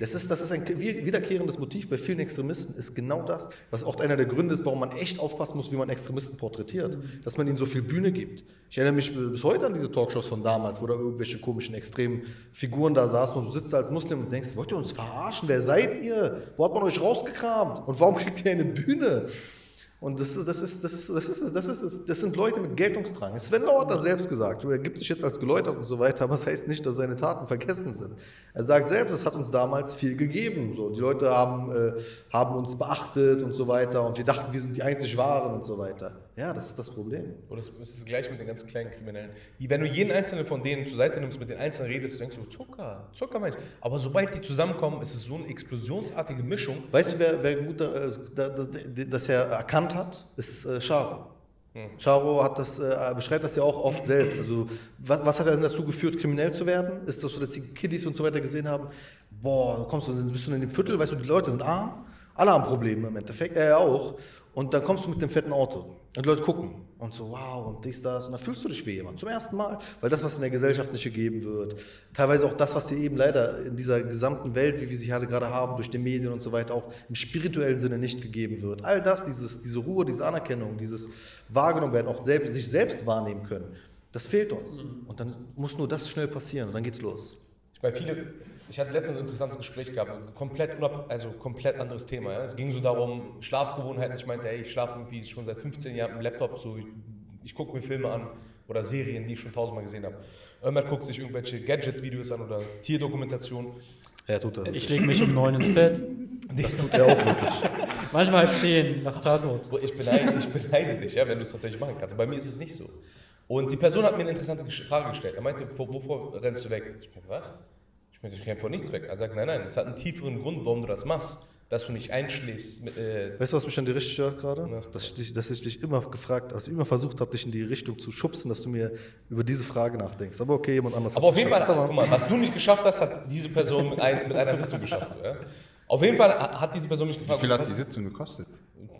Das ist, das ist ein wie- wiederkehrendes Motiv bei vielen Extremisten, ist genau das, was auch einer der Gründe ist, warum man echt aufpassen muss, wie man Extremisten porträtiert, dass man ihnen so viel Bühne gibt. Ich erinnere mich bis heute an diese Talkshows von damals, wo da irgendwelche komischen, extremen Figuren da saßen und du sitzt da als Muslim und denkst, wollt ihr uns verarschen? Wer seid ihr? Wo hat man euch rausgekramt? Und warum kriegt ihr eine Bühne? Und das das ist, das ist, das ist, das ist, das sind Leute mit Geltungsdrang. Sven Lau hat das selbst gesagt. Er gibt sich jetzt als geläutert und so weiter, aber das heißt nicht, dass seine Taten vergessen sind. Er sagt selbst, es hat uns damals viel gegeben. So, die Leute haben, äh, haben uns beachtet und so weiter und wir dachten, wir sind die einzig Wahren und so weiter. Ja, das ist das Problem. Oder es ist gleich mit den ganz kleinen Kriminellen. Wie wenn du jeden einzelnen von denen zur Seite nimmst, mit den Einzelnen redest, denkst du, Zucker, Zucker, Mensch. Aber sobald die zusammenkommen, ist es so eine explosionsartige Mischung. Weißt du, wer, wer gut äh, da, da, das er erkannt hat, ist äh, Charo. Charo hat das, äh, beschreibt das ja auch oft selbst. Also, was, was hat er denn dazu geführt, kriminell zu werden? Ist das so, dass die Kiddies und so weiter gesehen haben, boah, kommst du, bist du in dem Viertel, weißt du, die Leute sind arm, alle haben Probleme im Endeffekt, er auch. Und dann kommst du mit dem fetten Auto und die Leute gucken und so, wow, und dies, das. Und dann fühlst du dich wie jemand zum ersten Mal, weil das, was in der Gesellschaft nicht gegeben wird, teilweise auch das, was dir eben leider in dieser gesamten Welt, wie wir sie halt gerade haben, durch die Medien und so weiter, auch im spirituellen Sinne nicht gegeben wird. All das, dieses, diese Ruhe, diese Anerkennung, dieses wahrgenommen werden, auch selbst, sich selbst wahrnehmen können, das fehlt uns. Und dann muss nur das schnell passieren und dann geht's los. Meine, viele, ich hatte letztens ein interessantes Gespräch gehabt, komplett, also komplett anderes Thema. Ja? Es ging so darum, Schlafgewohnheiten. Ich meinte, ey, ich schlafe irgendwie schon seit 15 Jahren im Laptop, so, ich, ich gucke mir Filme an oder Serien, die ich schon tausendmal gesehen habe. Irgendwann guckt sich irgendwelche Gadget-Videos an oder Tierdokumentationen. Er tut das. Ich lege mich um neun ins Bett. das tut er auch wirklich. Manchmal halb zehn nach Tatort. Ich beneide, ich beneide dich, ja, wenn du es tatsächlich machen kannst. Bei mir ist es nicht so. Und die Person hat mir eine interessante Frage gestellt. Er meinte, "Wo- wovor rennst du weg? Ich meinte, was? Ich meinte, ich renne vor nichts weg. Er sagt, nein, nein, es hat einen tieferen Grund, warum du das machst. Dass du nicht einschläfst. Mit, äh, Weißt du, was mich an dir richtig stört gerade? Ja. Dass ich, dich, dass ich dich immer gefragt, dass ich immer versucht habe, dich in die Richtung zu schubsen, dass du mir über diese Frage nachdenkst. Aber okay, jemand anders aber hat's auf jeden Fall, geschafft. guck mal, was du nicht geschafft hast, hat diese Person mit, ein, mit einer Sitzung geschafft. Ja? Auf jeden Fall hat diese Person mich Wie gefragt, viel hat die Sitzung gekostet?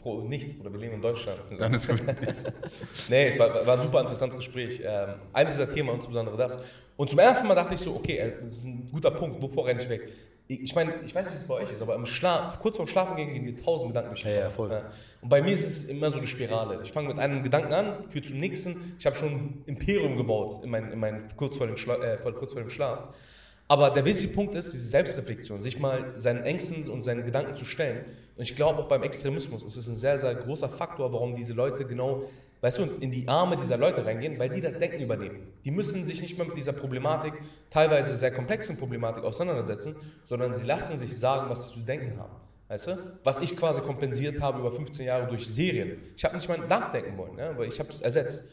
Pro, nichts, Bruder, wir leben in Deutschland. Dann ist gut. Nee, es war, war ein super interessantes Gespräch. Ähm, eines dieser Themen, insbesondere das. Und zum ersten Mal dachte ich so, okay, äh, das ist ein guter Punkt, wovor renne ich weg? Ich meine, ich weiß nicht, wie es bei euch ist, aber im Schlaf, kurz vorm Schlafen gehen, gehen mir tausend Gedanken durch Ja, ja, voll. Und bei mir ist es immer so eine Spirale. Ich fange mit einem Gedanken an, führe zum nächsten. Ich habe schon ein Imperium gebaut, in mein, in mein, kurz, vor dem Schla äh, kurz vor dem Schlaf. Aber der wesentliche Punkt ist diese Selbstreflexion, sich mal seinen Ängsten und seinen Gedanken zu stellen. Und ich glaube auch beim Extremismus ist es ein sehr, sehr großer Faktor, warum diese Leute genau, weißt du, in die Arme dieser Leute reingehen, weil die das Denken übernehmen. Die müssen sich nicht mehr mit dieser Problematik, teilweise sehr komplexen Problematik auseinandersetzen, sondern sie lassen sich sagen, was sie zu denken haben. Weißt du? Was ich quasi kompensiert habe über 15 Jahre durch Serien. Ich habe nicht mal nachdenken wollen, ja, weil ich habe es ersetzt.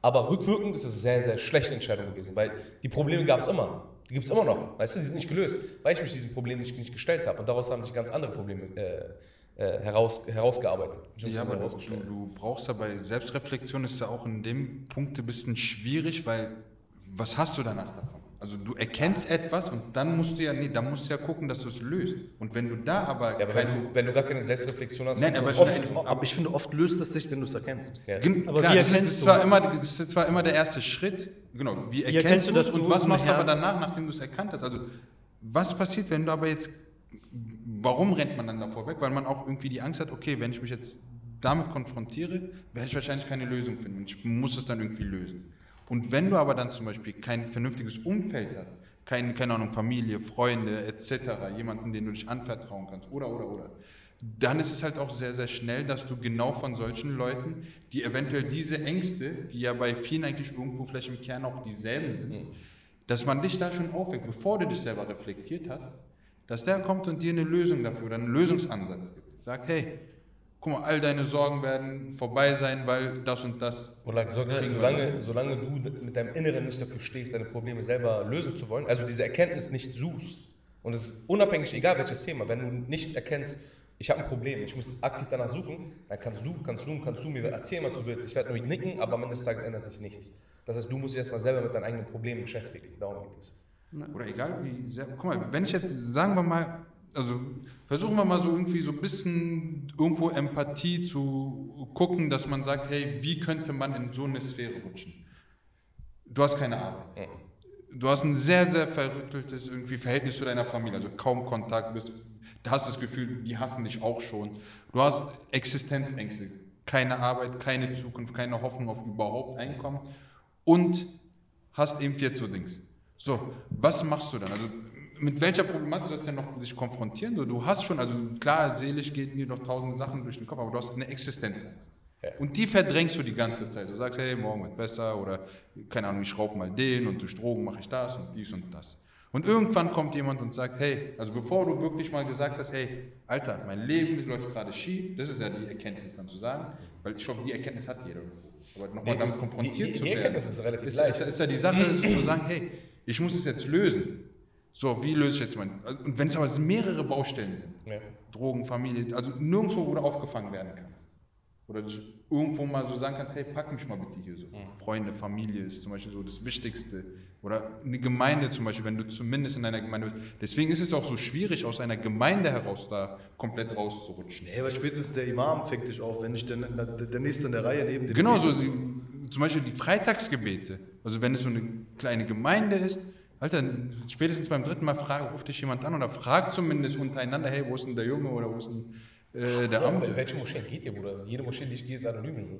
Aber rückwirkend ist es eine sehr, sehr schlechte Entscheidung gewesen, weil die Probleme gab es immer. Die gibt es immer noch. Weißt du, die sind nicht gelöst, weil ich mich diesem Problem nicht, nicht gestellt habe. Und daraus haben sich ganz andere Probleme äh, äh, heraus, herausgearbeitet. Ja, aber du, brauchst ja bei Selbstreflexion ist ja auch in dem Punkt ein bisschen schwierig, weil was hast du danach davon? Also du erkennst etwas und dann musst du ja, nee, dann musst du ja gucken, dass du es löst. Und wenn du da aber, Ja, aber wenn du, wenn du gar keine Selbstreflexion hast, Nein, aber Oft, aber ich finde, oft löst es sich, wenn du es erkennst. Ja. Aber klar, wie das ist, erkennst das ist du zwar es? immer, das ist zwar immer der erste Schritt, genau, wie erkennst, erkennst du, dass und was machst du aber danach, nachdem du es erkannt hast? Also was passiert, wenn du aber jetzt, warum rennt man dann davor weg? Weil man auch irgendwie die Angst hat, okay, wenn ich mich jetzt damit konfrontiere, werde ich wahrscheinlich keine Lösung finden und ich muss es dann irgendwie lösen. Und wenn du aber dann zum Beispiel kein vernünftiges Umfeld hast, kein, keine Ahnung, Familie, Freunde etc., jemanden, den du dich anvertrauen kannst oder, oder, oder, dann ist es halt auch sehr, sehr schnell, dass du genau von solchen Leuten, die eventuell diese Ängste, die ja bei vielen eigentlich irgendwo vielleicht im Kern auch dieselben sind, dass man dich da schon aufweckt, bevor du dich selber reflektiert hast, dass der kommt und dir eine Lösung dafür oder einen Lösungsansatz gibt. Sagt, hey, guck mal, all deine Sorgen werden vorbei sein, weil das und das. Solange, solange, solange du mit deinem Inneren nicht dafür stehst, deine Probleme selber lösen zu wollen, also diese Erkenntnis nicht suchst, und es ist unabhängig, egal welches Thema, wenn du nicht erkennst, ich habe ein Problem, ich muss aktiv danach suchen, dann kannst du, kannst du, kannst du mir erzählen, was du willst. Ich werde nur nicken, aber am Ende des Tages ändert sich nichts. Das heißt, du musst dich erstmal selber mit deinen eigenen Problemen beschäftigen. Darum geht es. Oder egal wie sehr. Guck mal, wenn ich jetzt, sagen wir mal, also versuchen wir mal so irgendwie so ein bisschen irgendwo Empathie zu gucken, dass man sagt, hey, wie könnte man in so eine Sphäre rutschen? Du hast keine Arbeit. Du hast ein sehr, sehr verrütteltes irgendwie Verhältnis zu deiner Familie, also kaum Kontakt, bist, du hast das Gefühl, die hassen dich auch schon. Du hast Existenzängste, keine Arbeit, keine Zukunft, keine Hoffnung auf überhaupt Einkommen und hast eben jetzt so Dings. So, was machst du dann? Also mit welcher Problematik sollst du denn noch sich konfrontieren? Du, du hast schon, also klar, seelisch geht dir noch tausend Sachen durch den Kopf, aber du hast eine Existenzangst. Ja. Und die verdrängst du die ganze Zeit. Du sagst, hey, morgen wird besser oder keine Ahnung, ich schraube mal den und durch Drogen mache ich das und dies und das. Und irgendwann kommt jemand und sagt, hey, also bevor du wirklich mal gesagt hast, hey, Alter, mein Leben läuft gerade schief, das ist ja die Erkenntnis dann zu sagen, weil ich glaube, die Erkenntnis hat jeder irgendwo. Aber nochmal Nee, damit die- konfrontiert die- die zu werden. Erkenntnis ist relativ ist, leicht. Ist, ist ja die Sache, zu sagen, hey, ich muss es jetzt lösen. So, wie löse ich jetzt mein. Und wenn es aber mehrere Baustellen sind, Ja. Drogen, Familie, also nirgendwo, wo du aufgefangen werden kannst. Oder du irgendwo mal so sagen kannst, hey, pack mich mal bitte hier so. Freunde, Familie ist zum Beispiel so das Wichtigste. Oder eine Gemeinde zum Beispiel, wenn du zumindest in einer Gemeinde bist. Deswegen ist es auch so schwierig, aus einer Gemeinde heraus da komplett rauszurutschen. Nee, weil spätestens der Imam fängt dich auf, wenn nicht der, der, der Nächste in der Reihe neben dir Genau, so die, zum Beispiel die Freitagsgebete. Also wenn es so eine kleine Gemeinde ist, Alter, spätestens beim dritten Mal frag, ruft dich jemand an oder fragt zumindest untereinander, hey, wo ist denn der Junge oder wo ist denn äh, der Ja, Amte? welche Moschee geht ihr, Bruder? Jede Moschee, die ich gehe, ist anonym.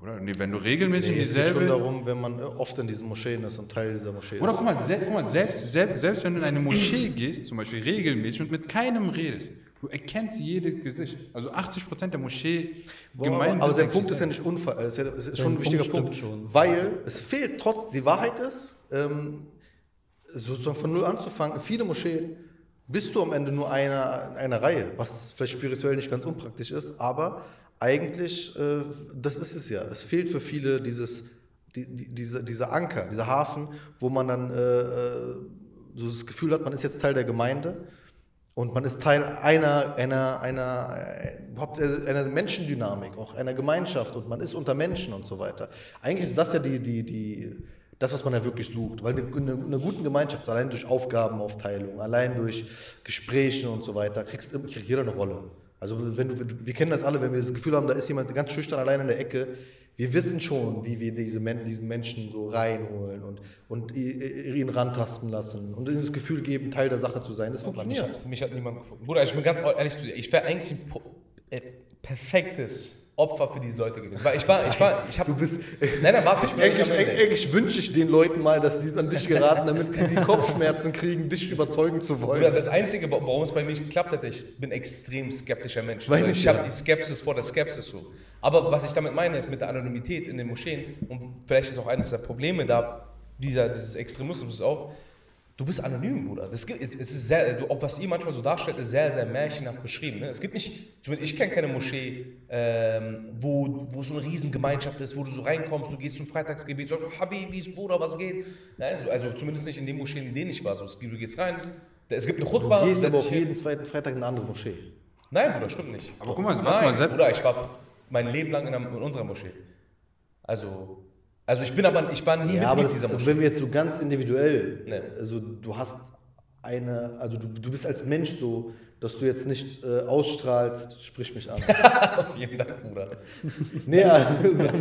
Oder nee, wenn du regelmäßig Nee, in es geht schon dieselbe... darum, wenn man äh, oft in diesen Moscheen ist und Teil dieser Moschee Oder ist. guck mal, sel guck mal selbst, selbst, selbst wenn du in eine Moschee gehst, zum Beispiel regelmäßig und mit keinem redest, du erkennst jedes Gesicht. Also 80% der Moschee Gemeinden aber sein Punkt ist ja nicht Unfall, es ist, ja, ist schon ein wichtiger Punkt Punkt, schon. weil es fehlt trotz, die Wahrheit ist, ähm, sozusagen von null anzufangen, viele Moscheen bist du am Ende nur einer, einer Reihe, was vielleicht spirituell nicht ganz unpraktisch ist, aber eigentlich, äh, das ist es ja. Es fehlt für viele dieses, die, die, diese, dieser Anker, dieser Hafen, wo man dann äh, äh, so das Gefühl hat, man ist jetzt Teil der Gemeinde und man ist Teil einer, einer, einer, einer Menschendynamik, auch einer Gemeinschaft und man ist unter Menschen und so weiter. Eigentlich ist das ja die, die, die, das, was man ja wirklich sucht. Weil eine, eine, eine gute Gemeinschaft, allein durch Aufgabenaufteilung, allein durch Gespräche und so weiter, kriegst, kriegt jeder eine Rolle. Also wenn du, wir kennen das alle, wenn wir das Gefühl haben, da ist jemand ganz schüchtern allein in der Ecke, wir wissen schon, wie wir diese Men diesen Menschen so reinholen und, und ihn rantasten lassen und ihnen das Gefühl geben, Teil der Sache zu sein. Das Aber mich funktioniert. hat, mich hat niemand gefunden. Bruder, ich bin ganz ehrlich zu dir, ich wäre eigentlich ein äh, perfektes Opfer für diese Leute gewesen. Weil ich war, ich war, ich habe. Du bist- Nein, nein, warte, ich bin Eigentlich, eigentlich wünsche ich den Leuten mal, dass die an dich geraten, damit sie die Kopfschmerzen kriegen, dich überzeugen zu wollen. das Einzige, wa- warum es bei mir nicht geklappt hat, ich bin extrem skeptischer Mensch. Weil Also ich ich habe die Skepsis vor der Skepsis so. Aber was ich damit meine, ist mit der Anonymität in den Moscheen, und vielleicht ist auch eines der Probleme da, dieser, dieses Extremismus auch, du bist anonym, Bruder. Das gibt, es es ist sehr, du, auch was ihr manchmal so darstellt, ist sehr, sehr märchenhaft beschrieben. Ne? Es gibt nicht, zumindest ich kenne keine Moschee, ähm, wo, wo so eine Riesengemeinschaft ist, wo du so reinkommst, du gehst zum Freitagsgebet, sagst, Habibis, Bruder, was geht? Nein, also, also zumindest nicht in den Moscheen, in denen ich war. So, es gibt- du gehst rein, es gibt eine Chutba, Du gehst aber auf jeden zweiten Freitag in eine andere Moschee. Nein, Bruder, stimmt nicht. Aber guck mal, warte Nein, mal, Sepp- Bruder, ich war mein Leben lang in, einer, in unserer Moschee. Also, Also ich bin aber, ich war nie Ja, aber Mitglied das, dieser also Moschee. wenn wir jetzt so ganz individuell, Nee. also du hast eine, also du, du bist als Mensch so, dass du jetzt nicht äh, ausstrahlst, sprich mich an. Vielen Dank, Bruder. nee, also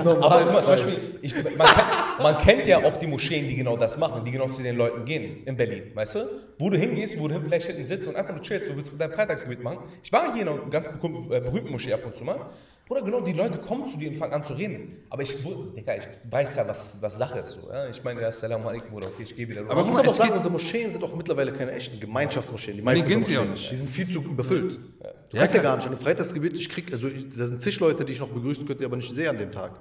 normal. Aber mal, zum Beispiel, ich, man, kennt, man kennt ja auch die Moscheen, die genau das machen, die genau zu den Leuten gehen in Berlin, weißt du? Wo du hingehst, wo du vielleicht hinten sitzt und einfach nur chillst, du willst dein Freitagsgebet machen. Ich war hier in einer ganz berühmten, äh, berühmten Moschee ab und zu mal. Bruder, genau, die Leute kommen zu dir und fangen an zu reden. Aber ich, Digga, ich weiß ja, was, was Sache ist. So, ja? Ich meine, ja, Salam alaikum, Bruder, okay, ich gehe wieder los. Aber Man muss aber auch sagen, unsere Moscheen sind auch mittlerweile keine echten Gemeinschaftsmoscheen. Die meisten gehen unserer sie auch Moscheen, nicht. Die sind viel zu überfüllt. Du Ja, kannst ja gar nicht. Ein Freitagsgebet, ich krieg, also ich, da sind zig Leute, die ich noch begrüßen könnte, aber nicht sehe an dem Tag.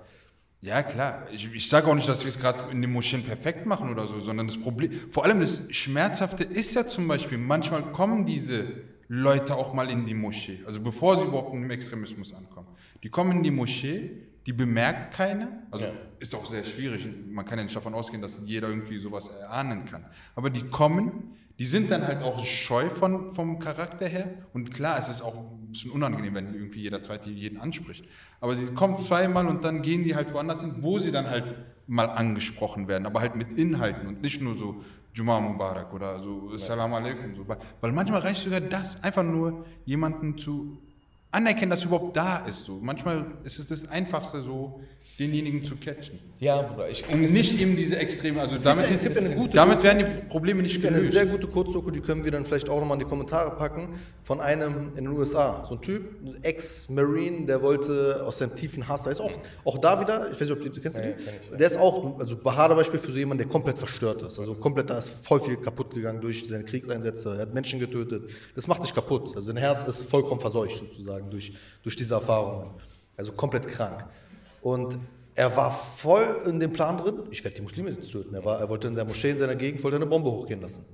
Ja, klar. Ich, ich sage auch nicht, dass wir es gerade in den Moscheen perfekt machen oder so, sondern das Problem, vor allem das Schmerzhafte ist ja zum Beispiel, manchmal kommen diese Leute auch mal in die Moschee, also bevor sie überhaupt im Extremismus ankommen. Die kommen in die Moschee, die bemerkt keiner, also Ja. ist auch sehr schwierig, man kann ja nicht davon ausgehen, dass jeder irgendwie sowas erahnen kann. Aber die kommen, die sind dann halt auch scheu von, vom Charakter her und klar, es ist auch ein bisschen unangenehm, wenn irgendwie jeder Zweite jeden anspricht. Aber sie kommen zweimal und dann gehen die halt woanders hin, wo sie dann halt mal angesprochen werden, aber halt mit Inhalten und nicht nur so Juma Mubarak oder so Salam alaikum. So. Weil manchmal reicht sogar das, einfach nur jemanden zu anerkennen, dass er überhaupt da ist. So. Manchmal ist es das Einfachste, so denjenigen zu catchen. ja, Bruder, ich Und nicht eben diese Extreme, also damit, es gibt eine gute- damit werden die Probleme nicht Es gibt eine gelöst. sehr gute Kurzdoku, die können wir dann vielleicht auch nochmal in die Kommentare packen, von einem in den USA. So ein Typ, ein Ex-Marine, der wollte aus seinem tiefen Hass, der ist auch, auch da wieder, ich weiß nicht, ob die, du kennst du kenn ich, Der ist auch, also Bahada-Beispiel für so jemanden, der komplett verstört ist. Also komplett, da ist voll viel kaputt gegangen durch seine Kriegseinsätze, er hat Menschen getötet. Das macht dich kaputt. Also sein Herz ist vollkommen verseucht sozusagen durch, durch diese Erfahrungen. Also komplett krank. Und er war voll in dem Plan drin, ich werde die Muslime jetzt töten. Er, war, er wollte in der Moschee in seiner Gegend wollte eine Bombe hochgehen lassen.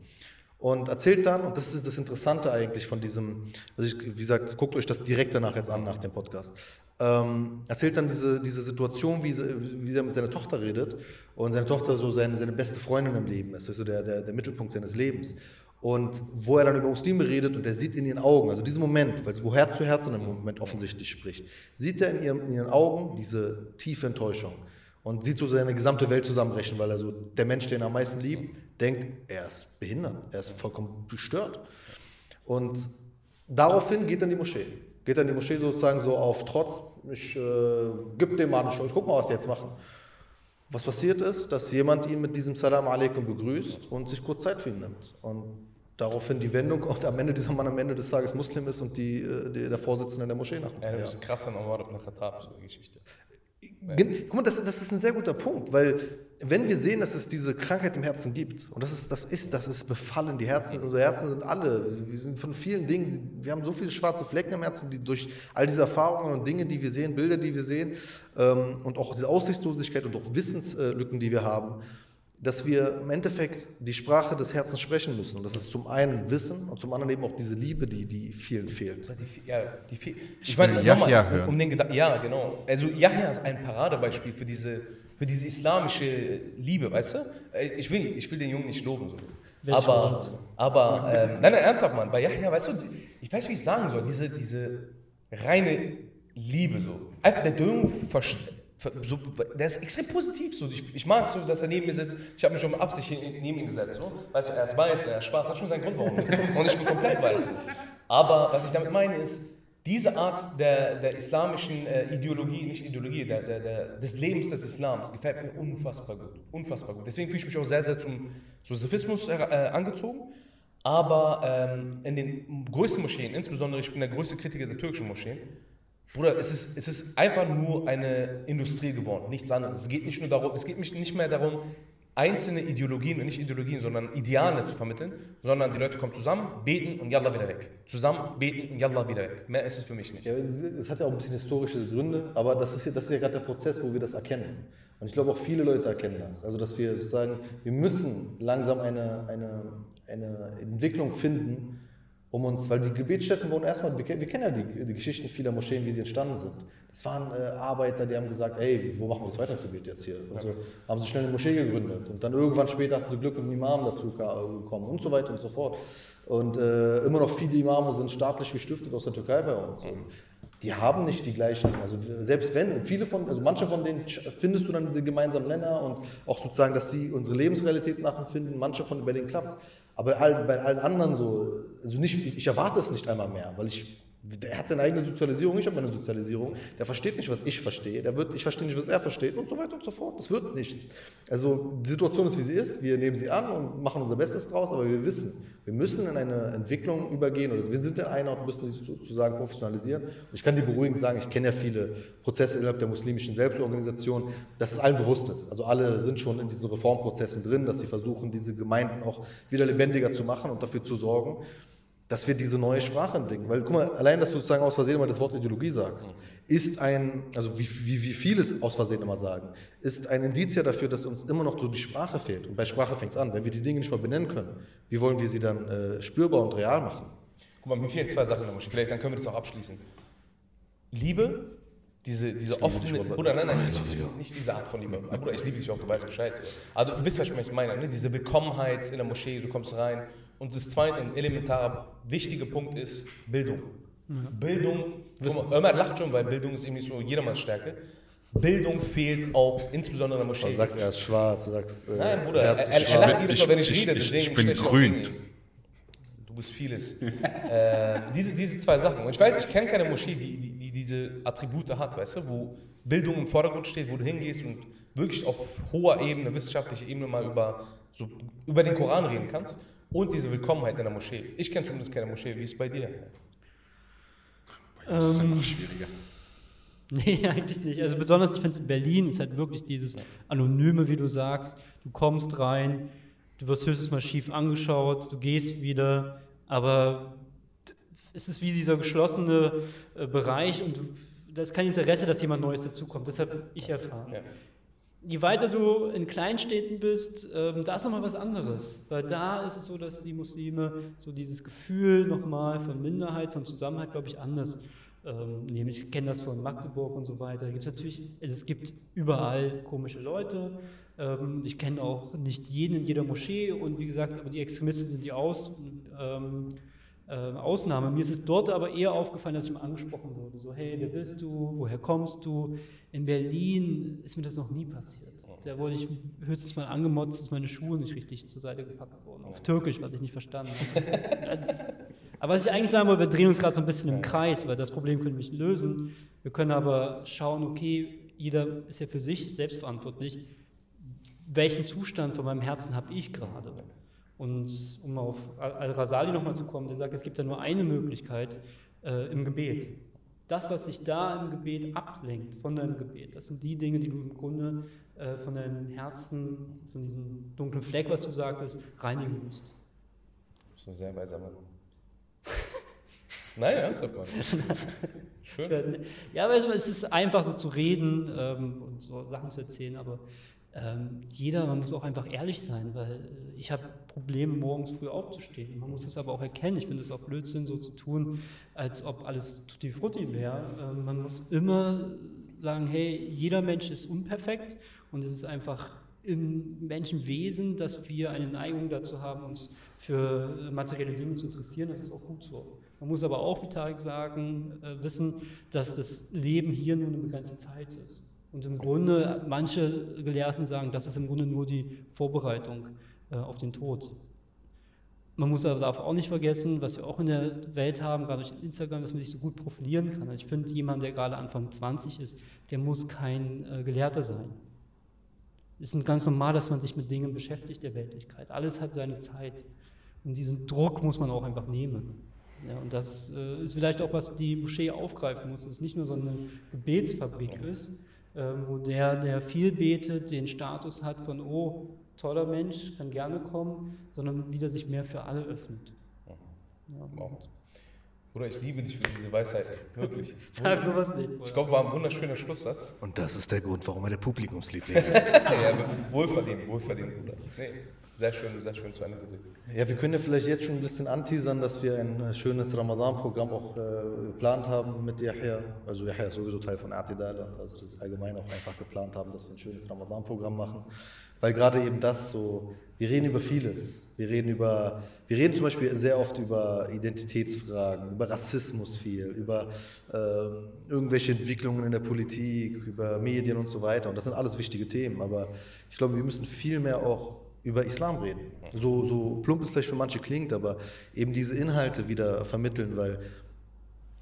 Und erzählt dann, und das ist das Interessante eigentlich von diesem, also ich, wie gesagt, guckt euch das direkt danach jetzt an, nach dem Podcast. Ähm, erzählt dann diese, diese Situation, wie, wie er mit seiner Tochter redet und seine Tochter so seine, seine beste Freundin im Leben ist, also der, der, der Mittelpunkt seines Lebens. Und wo er dann über Muslime redet und er sieht in ihren Augen, also diesen Moment, weil es wo Herz zu Herz in dem Moment offensichtlich spricht, sieht er in, ihrem, in ihren Augen diese tiefe Enttäuschung und sieht so seine gesamte Welt zusammenbrechen, weil er so der Mensch, den er am meisten liebt, denkt, er ist behindert, er ist vollkommen gestört. Und daraufhin geht er in die Moschee. Geht er in die Moschee sozusagen so auf Trotz, ich äh, gib dem Mann eine Chance, guck mal, was die jetzt machen. Was passiert ist, dass jemand ihn mit diesem Salam alaikum begrüßt und sich kurz Zeit für ihn nimmt. Und daraufhin die Wendung und am Ende dieser Mann am Ende des Tages Muslim ist und die, äh, die, der Vorsitzende der Moschee nach. Ja, das ist krass an Omar ibn Khattab, so die Geschichte. Gen- Guck mal, das, das ist ein sehr guter Punkt, weil wenn wir sehen, dass es diese Krankheit im Herzen gibt, und das ist, das ist, das ist befallen, die Herzen, unsere Herzen sind alle, wir sind von vielen Dingen, wir haben so viele schwarze Flecken im Herzen, die durch all diese Erfahrungen und Dinge, die wir sehen, Bilder, die wir sehen, ähm, und auch diese Aussichtslosigkeit und auch Wissenslücken, die wir haben, dass wir im Endeffekt die Sprache des Herzens sprechen müssen. Und das ist zum einen Wissen und zum anderen eben auch diese Liebe, die, die vielen fehlt. Die, ja, die, ich Ich meine, Yahya hören. Um den Gedan- ja, genau. Also Yahya ist ein Paradebeispiel für diese, für diese islamische Liebe, weißt du? Äh, Ich will, ich will den Jungen nicht loben. So. Welche Aber, aber ähm, nein, nein, ernsthaft, Mann. Bei Yahya, weißt du, ich weiß, wie ich sagen soll, diese, diese reine Liebe, so. Einfach der Junge verst- ver- so, der ist extrem positiv. So. Ich, ich mag so, dass er neben mir sitzt. Ich habe mich schon Absicht neben ihn gesetzt. So. Weißt du, er ist weiß, er ist schwarz, hat schon seinen Grund, warum. Und ich bin komplett weiß. Aber was ich damit meine ist, diese Art der, der islamischen äh, Ideologie, nicht Ideologie, der, der, der, des Lebens des Islams gefällt mir unfassbar gut. Unfassbar gut. Deswegen fühle ich mich auch sehr, sehr zum, zum Sufismus äh, angezogen. Aber ähm, in den größten Moscheen, insbesondere ich bin der größte Kritiker der türkischen Moscheen, Bruder, es ist, es ist einfach nur eine Industrie geworden, nichts anderes. Es geht nicht nur darum, es geht nicht mehr darum, einzelne Ideologien und nicht Ideologien, sondern Ideale zu vermitteln, sondern die Leute kommen zusammen, beten und yalla wieder weg. Zusammen, beten und yalla wieder weg. Mehr ist es für mich nicht. Ja, es hat ja auch ein bisschen historische Gründe, aber das ist ja, ja gerade der Prozess, wo wir das erkennen. Und ich glaube auch viele Leute erkennen das. Also dass wir sozusagen, wir müssen langsam eine, eine, eine Entwicklung finden, um uns, weil die Gebetsstätten wurden erstmal, wir, kennen- wir kennen ja die, die Geschichten vieler Moscheen, wie sie entstanden sind. Das waren äh, Arbeiter, die haben gesagt, ey, wo machen wir das Weihnachtgebet jetzt hier? Und so haben sie schnell eine Moschee gegründet. Und dann irgendwann später hatten sie Glück und einen Imam dazu ka- gekommen und so weiter und so fort. Und äh, immer noch viele Imame sind staatlich gestiftet aus der Türkei bei uns. Und die haben nicht die gleichen, also selbst wenn, viele von, also manche von denen findest du dann den gemeinsamen Nenner und auch sozusagen, dass sie unsere Lebensrealität nachempfinden, manche von bei denen klappt aber bei allen anderen so, also nicht, ich erwarte es nicht einmal mehr, weil ich der hat seine eigene Sozialisierung, ich habe meine Sozialisierung. Der versteht nicht, was ich verstehe. Der wird, ich verstehe nicht, was er versteht und so weiter und so fort. Das wird nichts. Also die Situation ist, wie sie ist. Wir nehmen sie an und machen unser Bestes draus, aber wir wissen, wir müssen in eine Entwicklung übergehen. Oder wir sind in einer und müssen sie sozusagen professionalisieren. Und ich kann dir beruhigend sagen, ich kenne ja viele Prozesse innerhalb der muslimischen Selbstorganisation, dass es allen bewusst ist. Also alle sind schon in diesen Reformprozessen drin, dass sie versuchen, diese Gemeinden auch wieder lebendiger zu machen und dafür zu sorgen dass wir diese neue Sprache entdecken. Weil, guck mal, allein, dass du sozusagen aus Versehen immer das Wort Ideologie sagst, ist ein, also wie, wie, wie vieles aus Versehen immer sagen, ist ein Indiz ja dafür, dass uns immer noch so die Sprache fehlt. Und bei Sprache fängt es an. Wenn wir die Dinge nicht mal benennen können, wie wollen wir sie dann äh, spürbar und real machen? Guck mal, mir fehlen zwei Sachen, vielleicht dann können wir das auch abschließen. Liebe, diese, diese offene, Bruder, nein, nein, nicht, nicht diese Art von Liebe. Bruder, ich liebe dich auch, du weißt Bescheid. Also, du wisst, was ich meine, ne? diese Willkommenheit in der Moschee, du kommst rein, und das zweite, ein elementarer, wichtiger Punkt ist Bildung. Mhm. Bildung, Ömer lacht schon, weil Bildung ist eben nicht so jedermanns Stärke. Bildung fehlt auch, insbesondere in der Moschee. Du sagst, er ist schwarz, du sagst, äh, Nein, Bruder, er, er, er lacht jedes Mal, wenn ich, ich rede, deswegen ich bin grün. Du bist vieles. äh, diese, diese zwei Sachen. Und ich weiß, ich kenne keine Moschee, die, die, die, diese Attribute hat, weißt du, wo Bildung im Vordergrund steht, wo du hingehst und wirklich auf hoher Ebene, wissenschaftlicher Ebene mal über, so, über den Koran reden kannst und diese Willkommenheit in der Moschee. Ich kenne zumindest keine Moschee. Wie ist es bei dir? Das ist ähm, noch schwieriger. Nee, eigentlich nicht. Also besonders, ich finde es in Berlin ist halt wirklich dieses Anonyme, wie du sagst. Du kommst rein, du wirst höchstens mal schief angeschaut, du gehst wieder, aber es ist wie dieser geschlossene äh, Bereich und da ist kein Interesse, dass jemand Neues dazukommt. Deshalb ich erfahren. Ja je weiter du in Kleinstädten bist, ähm, da ist nochmal was anderes. Weil da ist es so, dass die Muslime so dieses Gefühl nochmal von Minderheit, von Zusammenhalt, glaube ich, anders ähm, nehmen. Ich kenne das von Magdeburg und so weiter. Da gibt es natürlich, also es gibt überall komische Leute. Ähm, ich kenne auch nicht jeden in jeder Moschee und wie gesagt, aber die Extremisten sind die Aus. Ähm, äh, Ausnahme. Mir ist es dort aber eher aufgefallen, dass ich mal angesprochen wurde. So, hey, wer bist du? Woher kommst du? In Berlin ist mir das noch nie passiert. Da wurde ich höchstens mal angemotzt, dass meine Schuhe nicht richtig zur Seite gepackt wurden. Auf Türkisch, was ich nicht verstanden habe. aber was ich eigentlich sagen wollte, wir drehen uns gerade so ein bisschen im Kreis, weil das Problem können wir nicht lösen. Wir können aber schauen, okay, jeder ist ja für sich selbstverantwortlich. Welchen Zustand von meinem Herzen habe ich gerade? Und um auf Al-Rasali nochmal zu kommen, der sagt, es gibt ja nur eine Möglichkeit äh, im Gebet. Das, was sich da im Gebet ablenkt von deinem Gebet, das sind die Dinge, die du im Grunde äh, von deinem Herzen, von diesem dunklen Fleck, was du sagtest, reinigen musst. Das ist ein sehr weiser Mann. Nein, ernsthaft, Mann. Schön. Ja, also es ist einfach so zu reden ähm, und so Sachen zu erzählen, aber ähm, jeder, man muss auch einfach ehrlich sein, weil äh, ich habe Probleme, morgens früh aufzustehen. Man muss es aber auch erkennen. Ich finde es auch Blödsinn, so zu tun, als ob alles tutti frutti wäre. Ähm, man muss immer sagen, hey, jeder Mensch ist unperfekt und es ist einfach im Menschenwesen, dass wir eine Neigung dazu haben, uns für materielle Dinge zu interessieren. Das ist auch gut so. Man muss aber auch, wie Tarek sagen, äh, wissen, dass das Leben hier nur eine begrenzte Zeit ist. Und im Grunde, manche Gelehrten sagen, das ist im Grunde nur die Vorbereitung äh, auf den Tod. Man muss aber darf auch nicht vergessen, was wir auch in der Welt haben, gerade durch Instagram, dass man sich so gut profilieren kann. Also ich finde, jemand, der gerade Anfang 20 ist, der muss kein äh, Gelehrter sein. Es ist ganz normal, dass man sich mit Dingen beschäftigt der Weltlichkeit. Alles hat seine Zeit. Und diesen Druck muss man auch einfach nehmen. Ja, und das äh, ist vielleicht auch, was die Moschee aufgreifen muss, dass es nicht nur so eine Gebetsfabrik ist, ähm, wo der, der viel betet, den Status hat von, oh, toller Mensch, kann gerne kommen, sondern wieder sich mehr für alle öffnet. Ja. Wow. Bruder, ich liebe dich für diese Weisheit, wirklich. Sag sowas nicht. Ich glaube, war ein wunderschöner Schlusssatz. Und das ist der Grund, warum er der Publikumsliebling ist. ja, wohlverdient, wohlverdient, Bruder. Nee, sehr schön, sehr schön zu analysieren. Ja, wir können ja vielleicht jetzt schon ein bisschen anteasern, dass wir ein äh, schönes Ramadan-Programm auch äh, geplant haben mit Yahya. Also Yahya ist sowieso Teil von Artidal, also allgemein auch einfach geplant haben, dass wir ein schönes Ramadan-Programm machen weil gerade eben das so, wir reden über vieles. Wir reden über, wir reden zum Beispiel sehr oft über Identitätsfragen, über Rassismus viel, über äh, irgendwelche Entwicklungen in der Politik, über Medien und so weiter. Und das sind alles wichtige Themen. Aber ich glaube, wir müssen viel mehr auch über Islam reden. So, so plump es vielleicht für manche klingt, aber eben diese Inhalte wieder vermitteln, weil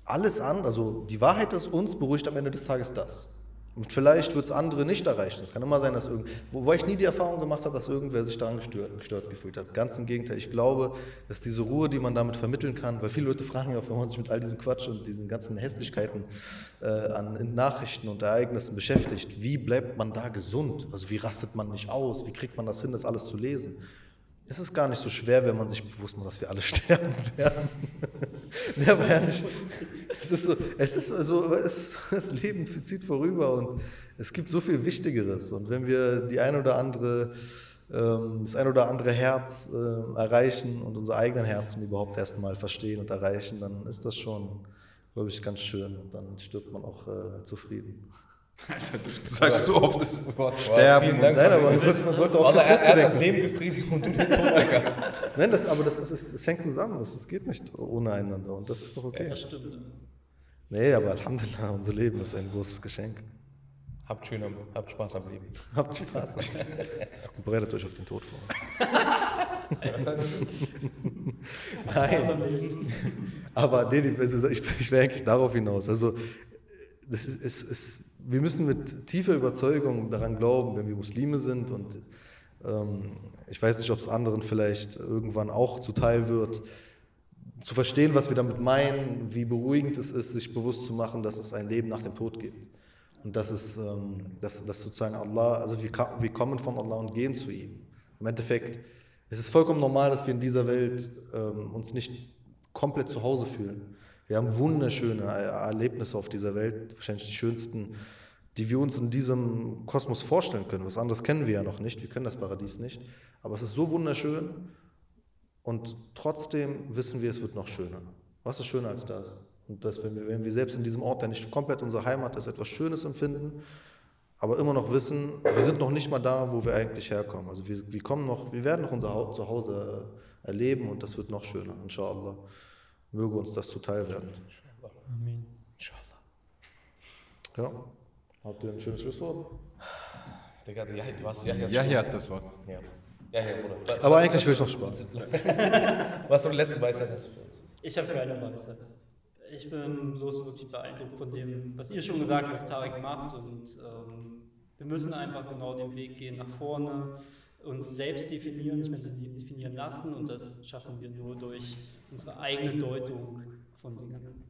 alles an, also die Wahrheit ist uns, beruhigt am Ende des Tages das. Und vielleicht wird es andere nicht erreichen. Es kann immer sein, dass irgend, wobei ich nie die Erfahrung gemacht habe, dass irgendwer sich daran gestört, gestört, gefühlt hat. Ganz im Gegenteil. Ich glaube, dass diese Ruhe, die man damit vermitteln kann, weil viele Leute fragen ja auch, wenn man sich mit all diesem Quatsch und diesen ganzen Hässlichkeiten äh, an Nachrichten und Ereignissen beschäftigt, wie bleibt man da gesund? Also wie rastet man nicht aus? Wie kriegt man das hin, das alles zu lesen? Es ist gar nicht so schwer, wenn man sich bewusst macht, dass wir alle sterben werden. nee, aber ehrlich, es ist so, es ist also, es ist, das Leben zieht vorüber und es gibt so viel Wichtigeres. Und wenn wir die ein oder andere, ähm, das ein oder andere Herz äh, erreichen und unsere eigenen Herzen überhaupt erstmal verstehen und erreichen, dann ist das schon, glaube ich, ganz schön. Und dann stirbt man auch äh, zufrieden. Alter, du sagst so oft sterben. Nein, aber man sollte, man sollte auch den er, Tod er hat das. Leben gepriesen und du den Tod. Nein, das, aber das, ist, es, es hängt zusammen. Es, geht nicht ohne einander und das ist doch okay. Das stimmt. Nee, aber Alhamdulillah, unser Leben ist ein großes Geschenk. Habt schön habt Spaß am Leben. Habt Spaß. Und bereitet euch auf den Tod vor. Nein. Aber nee, ich, ich will eigentlich darauf hinaus. Also das ist, es, es, wir müssen mit tiefer Überzeugung daran glauben, wenn wir Muslime sind und ähm, ich weiß nicht, ob es anderen vielleicht irgendwann auch zuteil wird, zu verstehen, was wir damit meinen, wie beruhigend es ist, sich bewusst zu machen, dass es ein Leben nach dem Tod gibt. Und das ist, ähm, dass, dass sozusagen Allah, also wir, wir kommen von Allah und gehen zu ihm. Im Endeffekt, es ist vollkommen normal, dass wir in dieser Welt ähm, uns nicht komplett zu Hause fühlen. Wir haben wunderschöne Er- Erlebnisse auf dieser Welt, wahrscheinlich die schönsten, die wir uns in diesem Kosmos vorstellen können. Was anderes kennen wir ja noch nicht, wir kennen das Paradies nicht. Aber es ist so wunderschön und trotzdem wissen wir, es wird noch schöner. Was ist schöner als das? Und dass, wenn wir, wenn wir selbst in diesem Ort, der nicht komplett unsere Heimat ist, etwas Schönes empfinden, aber immer noch wissen, wir sind noch nicht mal da, wo wir eigentlich herkommen. Also wir, wir kommen noch, wir werden noch unser Hau- Zuhause äh, erleben und das wird noch schöner, inshallah. Möge uns das zuteil werden. Inshallah. Ja. Habt ihr ein schönes Schlusswort? Digga, ja, du hast ja, ja, Ja, hier hat das Wort. ja. Ja, ja, Bruder. Aber eigentlich will ich noch Spaß. Was so die letzte Weisheit hast du für uns? Ich habe keine Weisheit. Ich bin bloß wirklich beeindruckt von dem, was ihr schon gesagt habt, was Tarek macht. Und ähm, wir müssen einfach genau den Weg gehen nach vorne, uns selbst definieren, nicht mehr definieren lassen. Und das schaffen wir nur durch unsere eigene Deutung von Dingen.